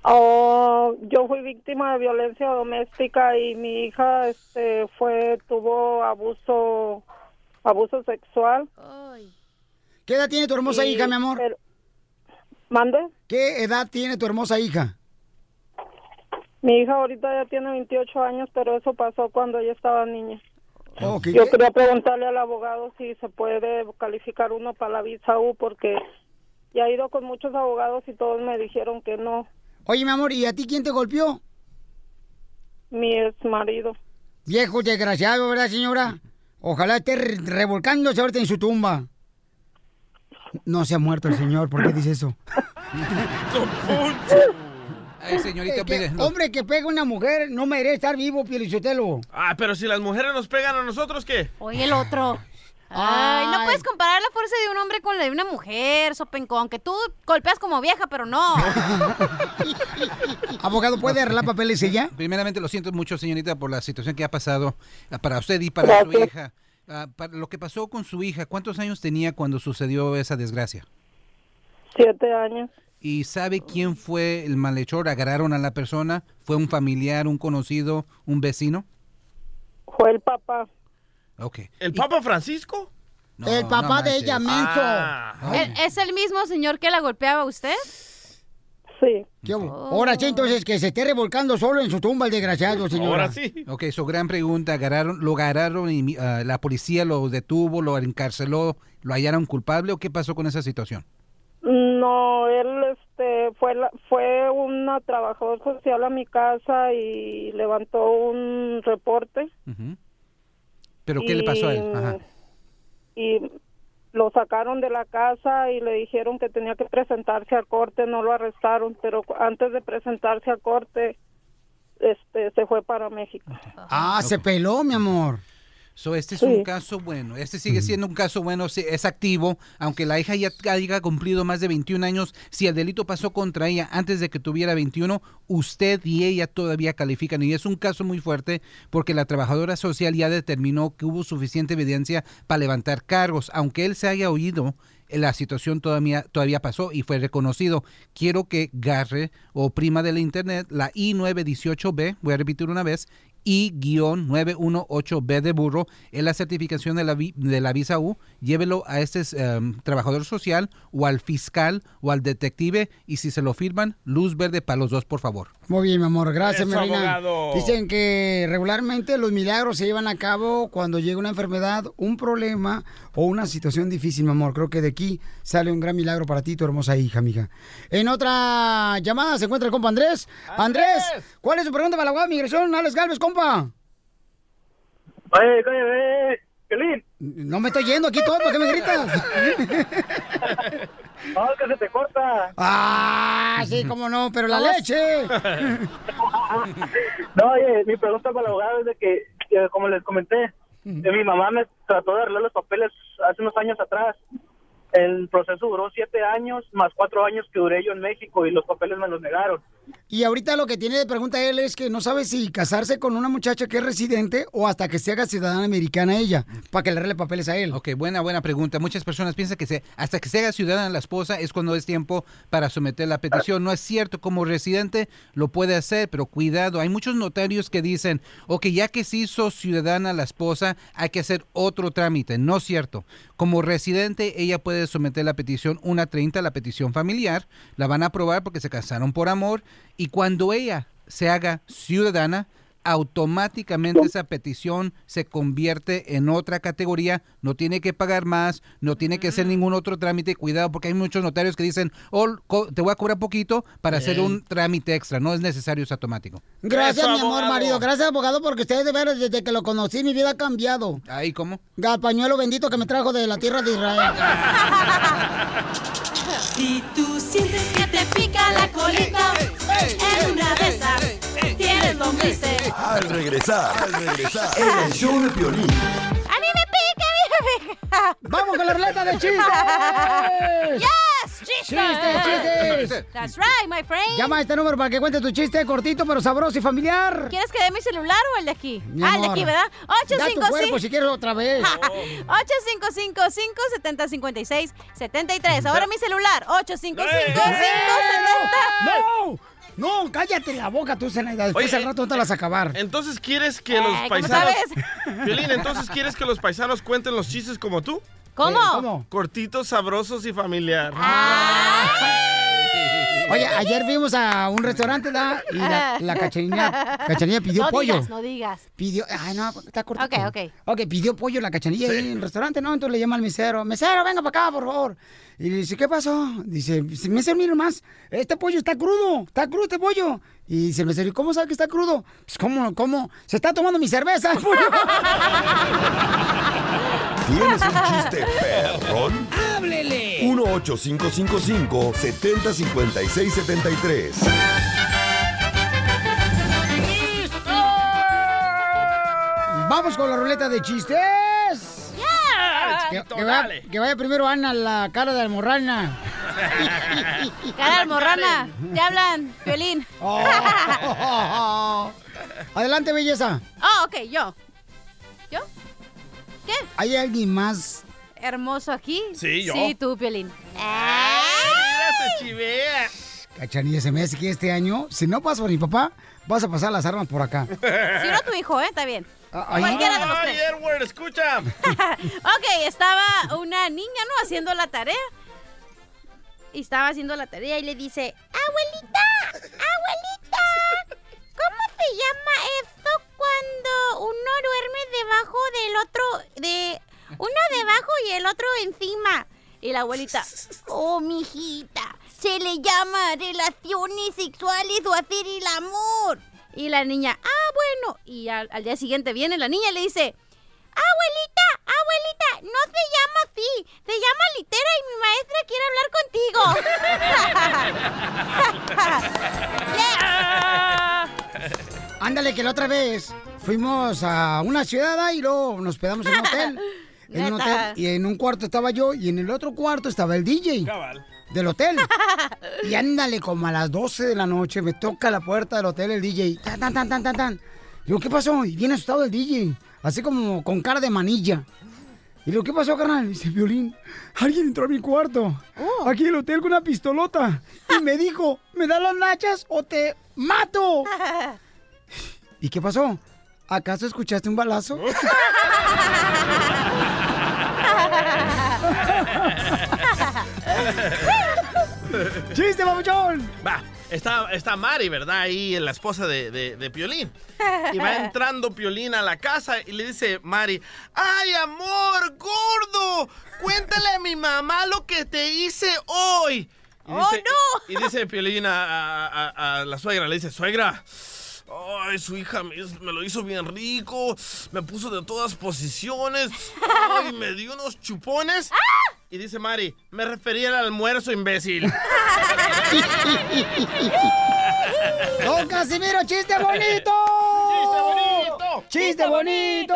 Oh, yo fui víctima de violencia doméstica y mi hija este fue tuvo abuso abuso sexual. ¿Qué edad tiene tu hermosa Y- hija, mi amor? pero- ¿Mande? ¿Qué edad tiene tu hermosa hija? Mi hija ahorita ya tiene 28 años, pero eso pasó cuando ella estaba niña. Yo quería preguntarle al abogado si se puede calificar uno para la visa U porque ya he ido con muchos abogados y todos me dijeron que no. Oye, mi amor, ¿y a ti quién te golpeó? Mi ex marido. Viejo desgraciado, ¿verdad, señora? Ojalá esté re- revolcándose ahorita en su tumba. No se ha muerto el señor, ¿por qué dice eso? Ay, señorita, Eh, que hombre que pega a una mujer no merece estar vivo, Pielichotelo. Ah, pero si las mujeres nos pegan a nosotros, ¿qué? Oye, el otro. Ay, no puedes comparar la fuerza de un hombre con la de una mujer, sopencón, que tú golpeas como vieja, pero no. *laughs* Abogado, ¿puede arreglar papeles ella? Primeramente, lo siento mucho, señorita, por la situación que ha pasado ah, para usted y para su Gracias. hija. Ah, para lo que pasó con su hija, ¿cuántos años tenía cuando sucedió esa desgracia? Siete años. ¿Y sabe quién fue el malhechor? ¿Agarraron a la persona? ¿Fue un familiar, un conocido, un vecino? Fue el papá. Ok. ¿El Papa Francisco? No, el papá no de ella, menso. Ah. ¿E- ¿Es el mismo señor que la golpeaba a usted? Sí. ¿Qué hubo? Ahora sí, entonces, que se esté revolcando solo en su tumba el desgraciado, señora. Ok, su gran pregunta, agarraron, lo agarraron y mi- ah, la policía lo detuvo, lo encarceló, lo hallaron culpable o qué pasó con esa situación? No, él este fue la- fue una trabajador social a mi casa y levantó un reporte Ujú. ¿Pero qué le pasó a él? Y- Ajá. y lo sacaron de la casa y le dijeron que tenía que presentarse a corte, no lo arrestaron, pero antes de presentarse a corte este se fue para México. Ah, se peló, mi amor. So, este es Sí. un caso bueno. Este sigue siendo un caso bueno, sí, es activo, aunque la hija ya haya cumplido más de 21 años. Si el delito pasó contra ella antes de que tuviera 21, usted y ella todavía califican. Y es un caso muy fuerte porque la trabajadora social ya determinó que hubo suficiente evidencia para levantar cargos. Aunque él se haya oído, eh, la situación todavía, todavía pasó y fue reconocido. Quiero que Garre o prima de la internet, la I918B, voy a repetir una vez, I-918B de burro, es la certificación de la, de la visa U, llévelo a este em, trabajador social o al fiscal o al detective y si se lo firman, luz verde para los dos, por favor. Muy bien, mi amor, gracias, Eso, mi reina. abogado. Dicen que regularmente los milagros se llevan a cabo cuando llega una enfermedad, un problema o una situación difícil, mi amor. Creo que de aquí sale un gran milagro para ti, tu hermosa hija, amiga. En otra llamada se encuentra el compa Andrés. Andrés, ¿cuál es su pregunta para la de migración? Alex Galvez, compa. Oye, oye, Pelín. No me estoy yendo aquí todo, ¿por qué me gritas? *laughs* No, que se te corta. Ah, sí, cómo no, pero la leche. *laughs* No, oye, mi pregunta para el abogado es de que, que, como les comenté, mi mamá me trató de arreglar los papeles hace unos años atrás. El proceso duró siete años, más cuatro años que duré yo en México y los papeles me los negaron. Y ahorita lo que tiene de pregunta él es que no sabe si casarse con una muchacha que es residente o hasta que se haga ciudadana americana ella, para que le arregle papeles a él. Ok, buena, buena pregunta. Muchas personas piensan que se, hasta que se haga ciudadana la esposa es cuando es tiempo para someter la petición. No es cierto, como residente lo puede hacer, pero cuidado. Hay muchos notarios que dicen, ok, ya que se hizo ciudadana la esposa, hay que hacer otro trámite. No es cierto. Como residente, ella puede someter la petición 130, la petición familiar. La van a aprobar porque se casaron por amor. Y cuando ella se haga ciudadana, automáticamente esa petición se convierte en otra categoría, no tiene que pagar más, no tiene que hacer ningún otro trámite, cuidado porque hay muchos notarios que dicen, oh, te voy a cobrar poquito para hacer un trámite extra, no es necesario, es automático. Gracias, mi amor, marido. Gracias, abogado, porque usted de veras, desde que lo conocí, mi vida ha cambiado. Ahí, ¿cómo? El pañuelo bendito que me trajo de la tierra de Israel. Si tú sientes que te pica la colita, en una de esas Al regresar, al regresar, en el show de Piolín. ¡A mí me pica, a mí me pica! ¡Vamos con la ruleta de chistes! ¡Yes! ¡Chistes! ¡Chistes, chistes! That's right, my friend. Llama a este número para que cuente tu chiste cortito, pero sabroso y familiar. ¿Quieres que dé mi celular o el de aquí? Mi ah, el de aquí, ¿verdad? Da tu 855 cuerpo si quieres otra vez. 855 570 56 73 Ahora mi celular, 855 ¡Eh! 570 ¡No! No, cállate la boca tú, Zenaida. Después Oye, al rato no te las vas a acabar. Entonces, ¿quieres que Ay, los ¿cómo paisanos... sabes? *laughs* Violín, entonces, ¿quieres que los paisanos cuenten los chistes como tú? ¿Cómo? ¿Cómo? Cortitos, sabrosos y familiar. Oye, ayer fuimos a un restaurante, ¿da? Y la, la cachanilla, cachanilla pidió no pollo. digas, no digas. Pidió, ay, no, está corto. Ok, ok. Ok, pidió pollo la cachanilla ahí en el restaurante, ¿no? Entonces le llama al mesero, mesero, venga para acá, por favor. Y le dice, ¿qué pasó? Dice, mesero, mira más, este pollo está crudo, está crudo este pollo. Y dice el mesero, ¿y cómo sabe que está crudo? Pues, ¿cómo, cómo? Se está tomando mi cerveza, el pollo. *laughs* ¿Tienes un chiste perrón? ¡Háblele! 1-855-5-7056-73. Vamos con la ruleta de chistes. Que, que vaya, que vaya primero Ana, la cara de almorrana. *laughs* Cara de almorrana, te hablan, violín. Oh. *laughs* Adelante, belleza. Oh, ok, yo. ¿Yo? ¿Qué? ¿Hay alguien más? Hermoso aquí. Sí, yo. Sí, tú, violín. Mira, se chivea. Cachanilla, se me hace que este año, si no pasas por mi papá, vas a pasar las armas por acá. *laughs* Si no, tu hijo, ¿eh? Está bien. ahí- Cualquiera de los Ay. Edward, escucha. *laughs* Ok, estaba una niña, ¿no? Haciendo la tarea. Y estaba haciendo la tarea y le dice, abuelita, abuelita, ¿cómo se llama esto cuando uno duerme debajo del otro, de uno debajo y el otro encima? Y la abuelita, oh, mijita, se le llama relaciones sexuales o hacer el amor. Y la niña, ah, bueno. Y al, al día siguiente viene la niña y le dice, Abuelita, abuelita, no se llama así, se llama litera y mi maestra quiere hablar contigo. *laughs* Ándale, que la otra vez fuimos a una ciudad y luego nos quedamos en un hotel. *laughs* En un hotel. Y en un cuarto estaba yo y en el otro cuarto estaba el DJ del hotel. *laughs* Y ándale, como a las 12 de la noche me toca la puerta del hotel el DJ. Tan, tan, tan, tan, tan, tan. Digo, ¿qué pasó? Y viene asustado el DJ. Así como con cara de manilla. Y digo, ¿qué pasó, carnal? Dice, Violín, alguien entró a mi cuarto. Aquí en el hotel con una pistolota. Y me dijo, ¿me das las nachas o te mato? *laughs* ¿Y qué pasó? ¿Acaso escuchaste un balazo? *laughs* *laughs* ¡Chiste, papuchón! Va, está, está Mari, ¿verdad? Ahí, la esposa de, de, de Piolín. Y va entrando Piolín a la casa y le dice Mari, ¡ay, amor, gordo! Cuéntale a mi mamá lo que te hice hoy. Y ¡Oh, dice, no! Y dice Piolín a, a- a- a la suegra, le dice, suegra, Ay, su hija me, me lo hizo bien rico, me puso de todas posiciones, *laughs* ay, me dio unos chupones. Y dice Mari, me refería al almuerzo, imbécil. *laughs* ¡Don Casimiro, chiste bonito! ¡Chiste bonito! ¡Chiste bonito!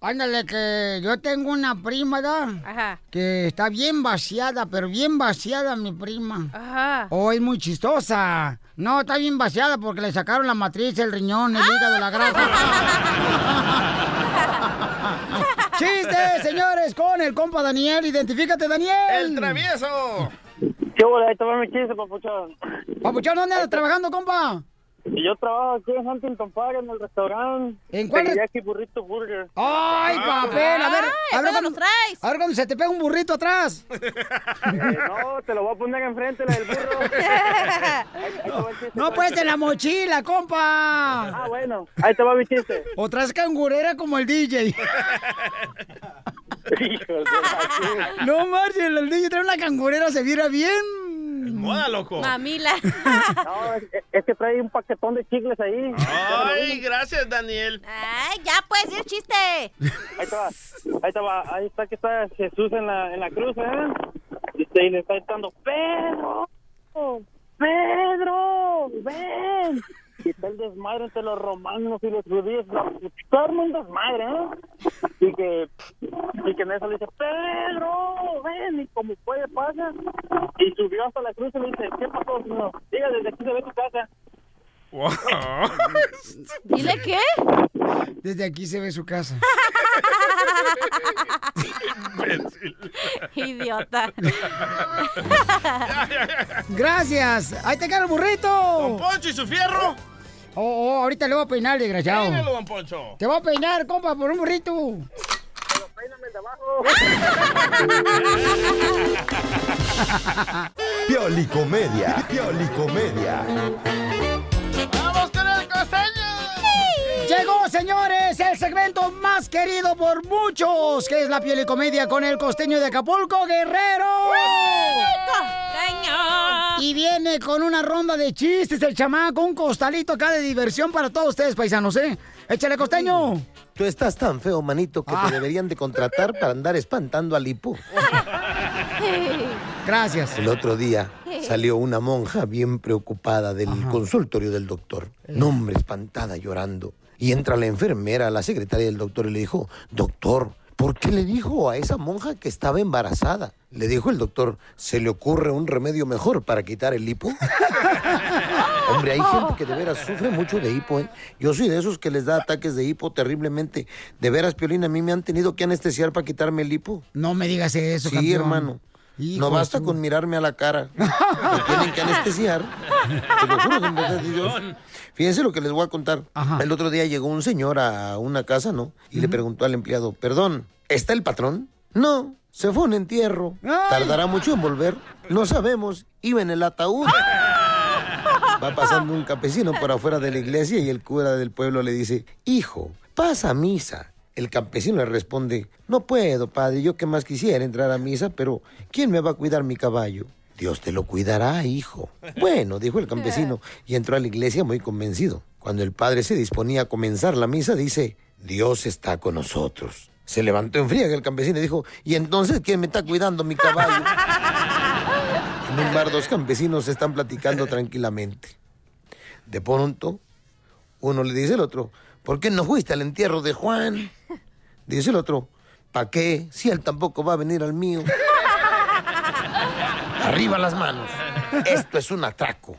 Ándale, que yo tengo una prima, ¿da? Ajá. Que está bien vaciada, pero bien vaciada mi prima. Ajá. Oh, es muy chistosa. No, está bien vaciada porque le sacaron la matriz, el riñón, el hígado, la grasa. *laughs* ¡Chiste, señores! Con el compa Daniel. Identifícate, Daniel. ¡El travieso! Ahí te va mi chiste, papuchón. Papuchón, ¿dónde andas trabajando, compa? Y yo trabajo aquí en Huntington Park, en el restaurante. ¿En cuál? Teriyaki Burrito Burger. ¡Ay, papel! A ver, a ver, cuando, a ver cuando se te pega un burrito atrás. *laughs* Eh, no, te lo voy a poner enfrente, la del burro. *laughs* No, pues en la mochila, compa. Ah, bueno. Ahí te va mi chiste. O traes cangurera como el DJ. *laughs* No marches, el DJ trae una cangurera, se viera bien. Moda, loco. Mamila. *laughs* No, es, es que trae un paquetón de chicles ahí. Ay, gracias, Daniel. Ay, ya puedes decir chiste. Ahí te va, ahí te va, ahí está que está Jesús en la, en la cruz, ¿eh? Y, y le está gritando, Pedro, Pedro, ven. Y está el desmadre entre los romanos y los judíos, todo el mundo desmadre, ¿eh? Y que, y que en le dice, Pedro, ven, y como puede pasa. Y subió hasta la cruz y le dice, ¿qué pasó, señor? Diga, desde aquí se ve tu casa. *laughs* ¿Dile qué? Desde aquí se ve su casa. Idiota. Gracias. Ahí te queda el burrito. Don Poncho y su fierro. Oh, oh, ahorita le voy a peinar, desgraciado. Peínelo, don Poncho. Te voy a peinar, compa, por un burrito. *laughs* Piolicomedia. Piolicomedia. Llegó, señores, el segmento más querido por muchos, que es la piel y comedia con el costeño de Acapulco, Guerrero. Y viene con una ronda de chistes el chamaco, un costalito acá de diversión para todos ustedes, paisanos, ¿eh? Échale, costeño. Tú estás tan feo, manito, que Ah. te deberían de contratar para andar espantando al hipo. Gracias. El otro día salió una monja bien preocupada del consultorio del doctor. Nombre espantada, llorando. Y entra la enfermera, la secretaria del doctor, y le dijo, doctor, ¿por qué le dijo a esa monja que estaba embarazada? Le dijo el doctor, ¿se le ocurre un remedio mejor para quitar el hipo? *laughs* Hombre, hay gente que de veras sufre mucho de hipo, ¿eh? Yo soy de esos que les da ataques de hipo terriblemente. De veras, Piolín, a mí me han tenido que anestesiar para quitarme el hipo. No me digas eso, Sí, campeón. hermano. Hijo no basta su- con mirarme a la cara. Me tienen que anestesiar. *laughs* Te lo juro, en verdad Dios. Fíjense lo que les voy a contar. El otro día llegó un señor a una casa, ¿no? Y le preguntó al empleado, perdón, ¿está el patrón? No, se fue a un entierro. ¿Tardará mucho en volver? No sabemos. Iba en el ataúd. Va pasando un campesino por afuera de la iglesia y el cura del pueblo le dice, hijo, pasa a misa. El campesino le responde, no puedo, padre, yo que más quisiera entrar a misa, pero ¿quién me va a cuidar mi caballo? Dios te lo cuidará, hijo. Bueno, dijo el campesino, y entró a la iglesia muy convencido. Cuando el padre se disponía a comenzar la misa, dice, Dios está con nosotros. Se levantó en friega el campesino y dijo, ¿y entonces quién me está cuidando mi caballo? En un bar dos campesinos están platicando tranquilamente. De pronto, uno le dice al otro, ¿por qué no fuiste al entierro de Juan? Dice el otro, ¿para qué? Si él tampoco va a venir al mío. Arriba las manos. Esto es un atraco.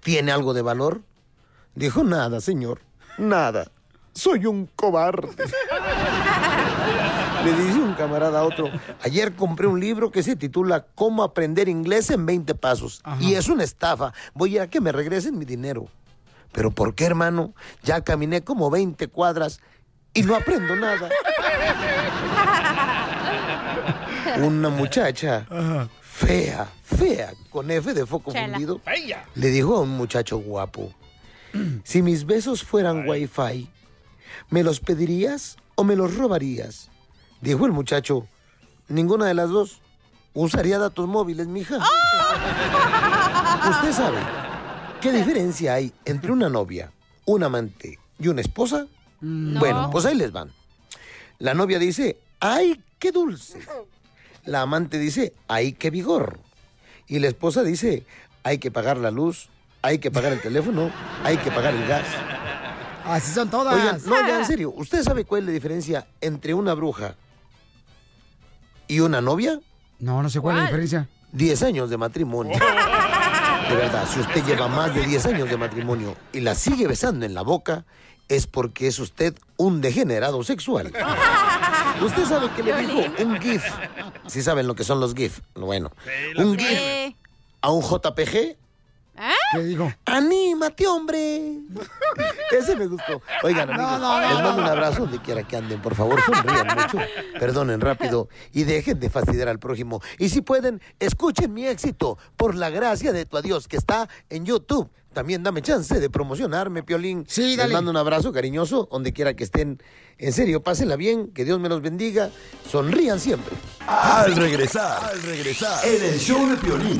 ¿Tiene algo de valor? Dijo, nada, señor. Nada. Soy un cobarde. Le dice un camarada a otro, ayer compré un libro que se titula Cómo aprender inglés en 20 pasos. Y es una estafa. Voy a que me regresen mi dinero. ¿Pero por qué, hermano? Ya caminé como 20 cuadras y no aprendo nada. *laughs* Una muchacha fea, fea, con F de foco Chela. fundido, le dijo a un muchacho guapo, *clears throat* si mis besos fueran wifi, ¿me los pedirías o me los robarías? Dijo el muchacho, ninguna de las dos. Usaría datos móviles, mija. *laughs* ¿Usted sabe qué diferencia hay entre una novia, un amante y una esposa? Bueno, pues ahí les van. La novia dice, ¡ay, qué dulce! La amante dice, ¡ay, qué vigor! Y la esposa dice, hay que pagar la luz, hay que pagar el teléfono, hay que pagar el gas. Así son todas. Oigan, no, ya en serio, ¿usted sabe cuál es la diferencia entre una bruja y una novia? No, no sé cuál es la diferencia. 10 años de matrimonio. De verdad, si usted lleva más de 10 años de matrimonio y la sigue besando en la boca, es porque es usted un degenerado sexual. *laughs* ¿Usted sabe qué le dijo un GIF? ¿Sí saben lo que son los GIF? Bueno, un GIF a un JPG. ¿Qué digo? ¡Anímate, hombre! Ese me gustó. Oigan, amigos, no, no, les mando un abrazo donde quiera que anden. Por favor, sonrían mucho, perdonen rápido y dejen de fastidiar al prójimo. Y si pueden, escuchen mi éxito por la gracia de tu adiós que está en YouTube. También dame chance de promocionarme, Piolín. Sí, Les dale. mando un abrazo cariñoso donde quiera que estén. En serio, pásenla bien, que Dios me los bendiga. Sonrían siempre. Al regresar, al regresar, en el show de Piolín.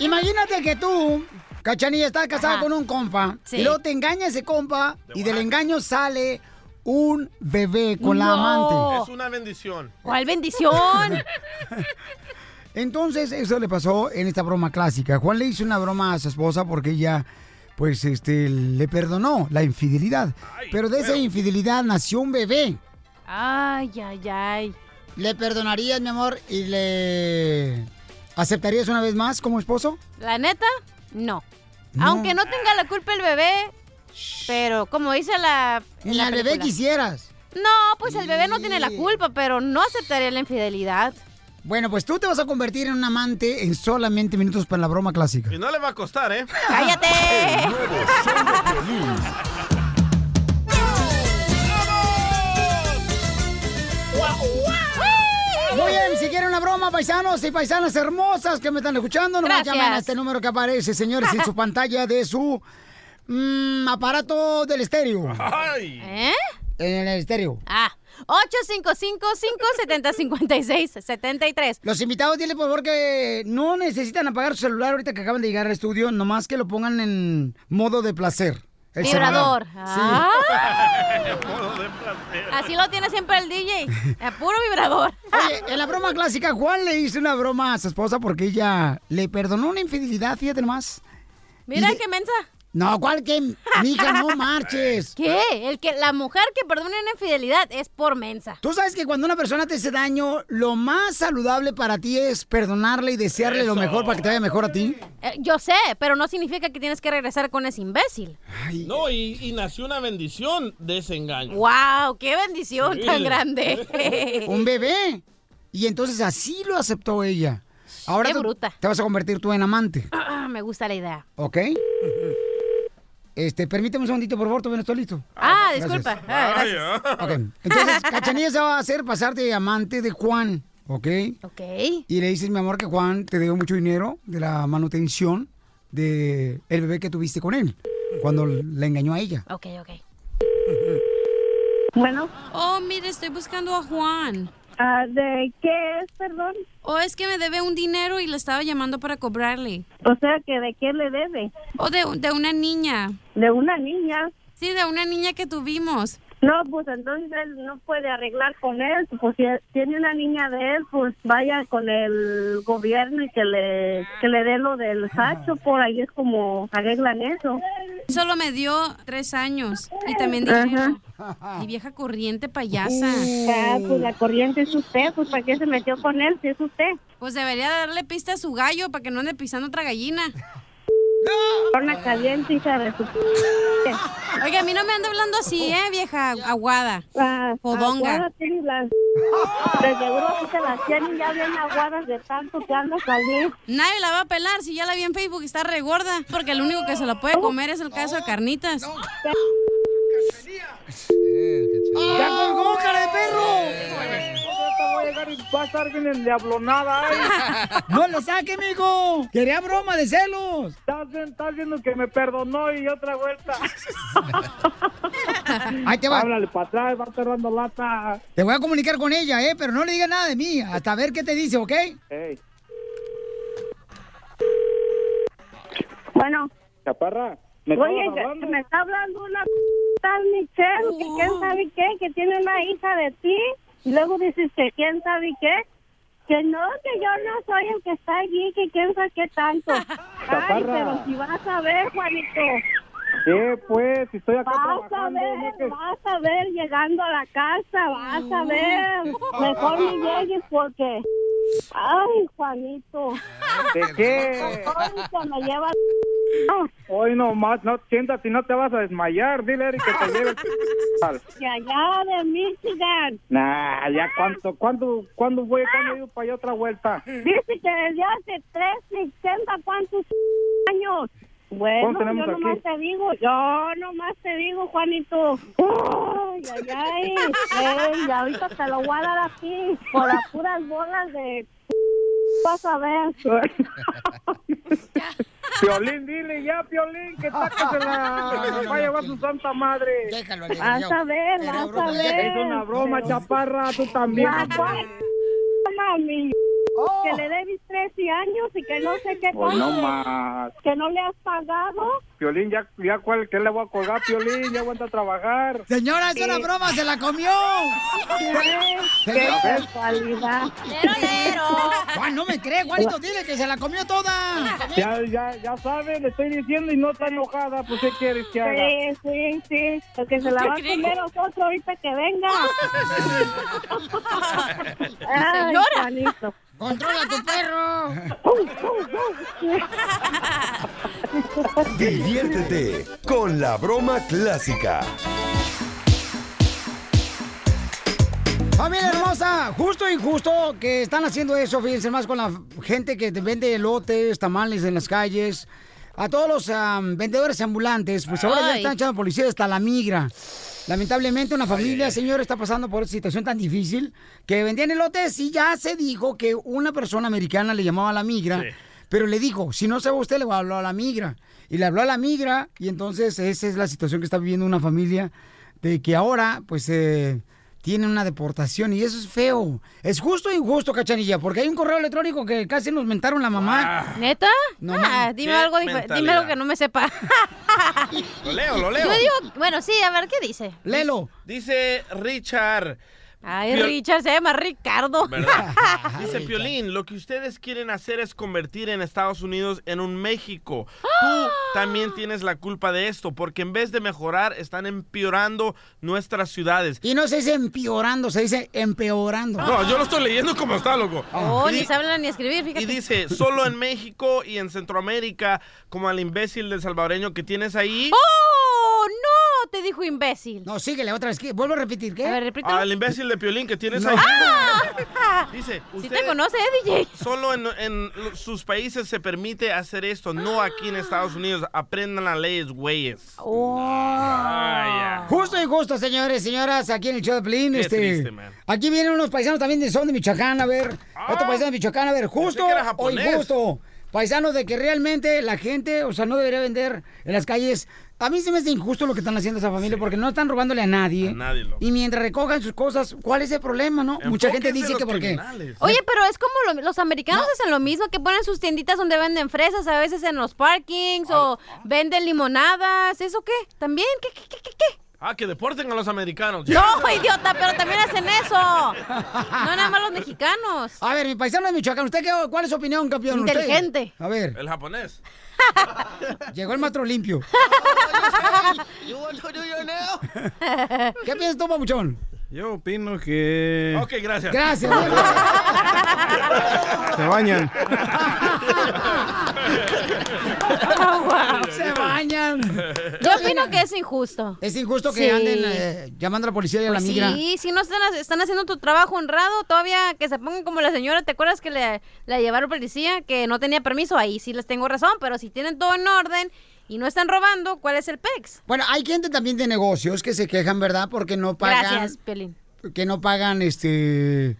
Imagínate que tú, Cachanilla, estás casada Ajá. con un compa. Sí. Y luego te engaña ese compa y del engaño sale un bebé con la amante. Es una bendición. ¿Cuál bendición? *laughs* Entonces, eso le pasó en esta broma clásica. Juan le hizo una broma a su esposa porque ella, pues, este, le perdonó la infidelidad. Pero de esa infidelidad nació un bebé. Ay, ay, ay. ¿Le perdonarías, mi amor, y le aceptarías una vez más como esposo? La neta, no. No. Aunque no tenga la culpa el bebé, pero como dice la. en Ni la al bebé quisieras. No, pues el bebé no tiene la culpa, pero no aceptaría la infidelidad. Bueno, pues tú te vas a convertir en un amante en solamente minutos para la broma clásica. Y no le va a costar, ¿eh? ¡Cállate! Muy bien, si quieren una broma paisanos y paisanas hermosas que me están escuchando. Nomás Gracias. llamen a este número que aparece, señores, en su *laughs* pantalla de su mm, aparato del estéreo. ¿Eh? En el estéreo. Ah, 855-570-5673. Los invitados, dile por favor que no necesitan apagar su celular ahorita que acaban de llegar al estudio, nomás que lo pongan en modo de placer. El Vibrador. Sí. Ah. Así lo tiene siempre el DJ. Puro vibrador. Oye, en la broma clásica, Juan le hizo una broma a su esposa porque ella le perdonó una infidelidad, fíjate nomás. Mira Y- qué mensa. No, ¿cuál que? Mija, no *laughs* marches. ¿Qué? El que la mujer que perdona una infidelidad es por mensa. Tú sabes que cuando una persona te hace daño, lo más saludable para ti es perdonarle y desearle lo mejor para que te vaya mejor a ti. Eh, yo sé, pero no significa que tienes que regresar con ese imbécil. No, y, y nació una bendición de ese engaño. ¡Wow! ¡Qué bendición Sí. tan grande! *laughs* Un bebé. Y entonces así lo aceptó ella. Ahora Qué tú bruta. te vas a convertir tú en amante, Ah, me gusta la idea. ¿ok? Este, permíteme un segundito, por favor, todavía no estoy listo. Ah, Gracias. disculpa. Ah, gracias. Entonces Cachanilla se va a hacer pasar de amante de Juan, ¿ok? Ok. Y le dices, mi amor, que Juan te dio mucho dinero de la manutención de el bebé que tuviste con él, cuando le engañó a ella. Ok, ok. Bueno. Oh, mire, estoy buscando a Juan. Ah, ¿De qué es, perdón? Oh, es que me debe un dinero y le estaba llamando para cobrarle. O sea, que ¿de qué le debe? Oh, de, de una niña. ¿De una niña? Sí, de una niña que tuvimos. No, pues entonces él no puede arreglar con él. Pues si tiene una niña de él, pues vaya con el gobierno y que le, que le dé lo del sacho. Por ahí es como arreglan eso. Solo me dio tres años y también dinero. Y vieja corriente payasa. Ah, pues la corriente es usted. Pues ¿para qué se metió con él si es usted? Pues debería darle pista a su gallo para que no ande pisando otra gallina. Una caliente, hija de su... Oiga, a mí no me anda hablando así, ¿eh, vieja aguada? Fodonga. Aguadas tienen las... De seguro que se las tienen ya bien aguadas de tanto que anda salir. Nadie la va a pelar si ya la vi en Facebook y está regorda. Porque el único que se la puede comer es el caso de carnitas. ¡Ya colgó, cara de perro! Llegar y va a estar bien endiablonada. ¿eh? *laughs* ¡No le saque, mijo! Quería broma de celos. Estás, estás viendo que me perdonó y otra vuelta. *laughs* Ahí te va. Háblale para atrás, va dando lata. Te voy a comunicar con ella, ¿eh? Pero no le digas nada de mí, hasta ver qué te dice, ¿ok? Ey, Bueno. chaparra, ¿me Oye, hablando? me está hablando una tal Michelle, que quién sabe qué, que tiene una hija de ti, y luego dices que quién sabe qué, que no, que yo no soy el que está allí, que quién sabe qué tanto. *laughs* Ay, pero si vas a ver, Juanito, ¿Qué, pues? Si estoy acá vas a trabajando, ¿no ver, que- vas a ver llegando a la casa, vas a ver. Mejor ni *laughs* llegues porque... Ay, Juanito. ¿De qué? Me lleva... Hoy nomás, no, siéntate no te vas a desmayar. Dile Eric que te lleve *laughs* De allá de Michigan. Nah, ya cuánto, cuándo, cuándo voy, cuándo ido para allá otra vuelta. Dice que desde hace tres, sesenta, cuántos años. Bueno, ¿Cuántos tenemos yo nomás aquí? te digo, yo nomás te digo, Juanito. Ay, ay, ay. *laughs* Ey, ahorita te lo voy a dar aquí, por las puras bolas de... Vas a ver. *laughs* Piolín, dile ya, Piolín, que *laughs* está que se la va a llevar su santa madre. Déjalo, Vas a ver, vas a ver. Es una broma, chaparra, tú también. Ya, Que le debes 13 años y que no sé qué Pues no más. Que no le has pagado. Piolín, ya, ya cuál, ¿qué le voy a colgar, Piolín? Ya aguanta a trabajar. Señora, es una broma, se la comió. Qué Señora. casualidad. Juan, no me cree, Juanito, dile que se la comió toda. Ya, ya, ya sabe, le estoy diciendo y no está enojada, pues ¿qué quieres que haga? Sí, sí, sí. Porque se la va a comer nosotros ahorita que venga. *laughs* Ay, Señora. Juanito. Controla a tu perro. *laughs* Diviértete con la broma clásica. Familia hermosa, justo o injusto que están haciendo eso, fíjense más con la gente que te vende elotes, tamales en las calles. A todos los vendedores ambulantes, pues ahora ya están echando policía hasta la migra. Lamentablemente una familia, señor, está pasando por esta situación tan difícil que vendían elotes y ya se dijo que una persona americana le llamaba a la migra, pero le dijo, si no se va usted, le va a hablar a la migra. Y le habló a la migra y entonces esa es la situación que está viviendo una familia de que ahora, pues, eh, tienen una deportación y eso es feo. Es justo o injusto, cachanilla, porque hay un correo electrónico que casi nos mentaron la mamá. ¿Neta? No, ah, dime algo, dime algo que no me sepa. Lo leo, lo leo. Yo digo, bueno, sí, a ver qué dice. Lelo. Dice Richard. Ay, Pio- Richard se llama Ricardo. ¿Verdad? *laughs* Dice Piolín, lo que ustedes quieren hacer es convertir en Estados Unidos en un México. Tú también tienes la culpa de esto, porque en vez de mejorar, están empeorando nuestras ciudades. Y no se dice empeorando, se dice empeorando. No, yo lo estoy leyendo como está, loco. Oh, Y ni saben ni escribir, fíjate. Y dice, solo en México y en Centroamérica, como al imbécil del salvadoreño que tienes ahí. ¡Oh, no! Te dijo imbécil. No, síguele otra vez. ¿qué? Vuelvo a repetir, ¿qué? A ver, repítelo. Al imbécil de Piolín que tienes No. ahí. Ah. Dice, Sí usted te conoce, ¿eh, DJ? Solo en, en sus países se permite hacer esto, no aquí en Estados Unidos. Aprendan las leyes, güeyes. Oh. Justo y justo, señores, señoras, aquí en el show de. Qué este, triste, man. aquí vienen unos paisanos también de son de Michoacán, a ver. Otro paisano de Michoacán, a ver, justo o injusto. Paisanos de que realmente la gente, o sea, no debería vender en las calles. A mí se me hace injusto lo que están haciendo esa familia porque no están robándole a nadie. A nadie, loco. y mientras recojan sus cosas, ¿cuál es el problema, no? Mucha gente dice que porque. Oye, pero es como lo- los americanos hacen lo mismo, que ponen sus tienditas donde venden fresas, a veces en los parkings, o venden limonadas, ¿eso qué? ¿También? ¿Qué, qué, qué, qué, qué? Ah, que deporten a los americanos. No, *laughs* idiota, pero también hacen eso. No nada más los mexicanos. A ver, mi paisano de Michoacán, ¿usted qué, cuál es su opinión, campeón? ¿Usted? Inteligente. A ver, El japonés. *laughs* llegó el matro limpio. ¿Qué piensas tú, papuchón? Yo opino que... Ok, gracias. Gracias. Se bañan. *laughs* Se bañan. Yo opino que es injusto. Es injusto que Sí. anden eh, llamando a la policía y a la Pues migra. Sí, si no están, están haciendo tu trabajo honrado, todavía que se pongan como la señora, ¿te acuerdas que le, la llevaron policía que no tenía permiso? Ahí sí les tengo razón, pero si tienen todo en orden y no están robando, ¿cuál es el PEX? Bueno, hay gente también de negocios que se quejan, ¿verdad? Porque no pagan. Gracias, Pelín. Que no pagan este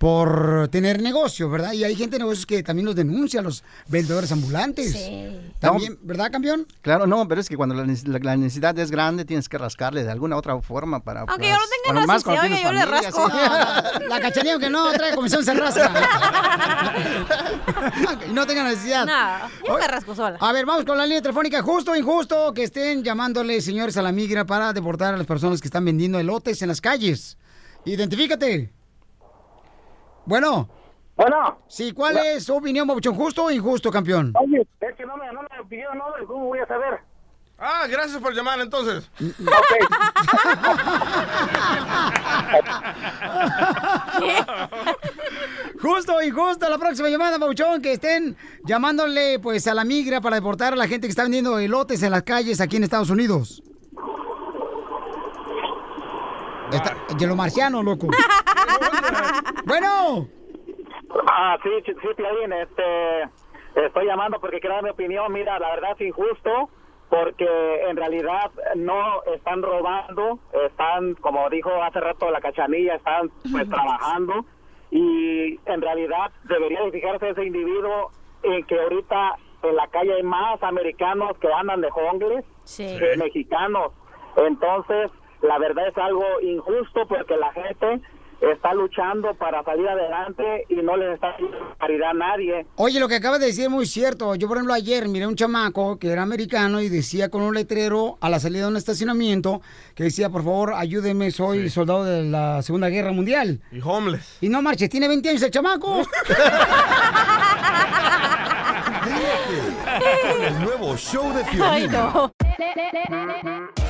por tener negocio, ¿verdad? Y hay gente de negocios que también los denuncia, los vendedores ambulantes. También, ¿verdad, campeón? Claro, no, pero es que cuando la, neces- la- la necesidad es grande, tienes que rascarle de alguna otra forma para... Aunque pues, yo no tenga bueno, más necesidad, cuando oiga, yo le rasco. sí. La cachanilla que no trae comisión se rasca. *laughs* y no tenga necesidad. No, yo me rasco sola. A ver, vamos con la línea telefónica. Justo o injusto que estén llamándole, señores, a la migra para deportar a las personas que están vendiendo elotes en las calles. Identifícate. Bueno. Bueno. Sí, ¿cuál es su opinión, Babuchón? ¿Justo o injusto, campeón? Oye, es que no me, no me pidió nombre, ¿cómo voy a saber? Ah, gracias por llamar entonces. *laughs* *laughs* Justo o injusto, la próxima llamada, Babuchón, que estén llamándole pues a la migra para deportar a la gente que está vendiendo elotes en las calles aquí en Estados Unidos. Está, de loco. *laughs* bueno. Ah, sí, sí, Piolín, este, estoy llamando porque quiero dar mi opinión. Mira, la verdad es injusto porque en realidad no están robando, están, como dijo hace rato la cachanilla, están pues *laughs* trabajando y en realidad debería de fijarse ese individuo en que ahorita en la calle hay más americanos que andan de jongles que mexicanos. Entonces, la verdad es algo injusto porque la gente está luchando para salir adelante y no les está haciendo caridad a nadie. Oye, lo que acabas de decir es muy cierto. Yo, por ejemplo, ayer miré un chamaco que era americano y decía con un letrero a la salida de un estacionamiento que decía, por favor, ayúdeme, soy soldado de la Segunda Guerra Mundial. Y homeless. Y no marches, tiene 20 años el chamaco. *laughs* Con el nuevo show de Piolín. *laughs*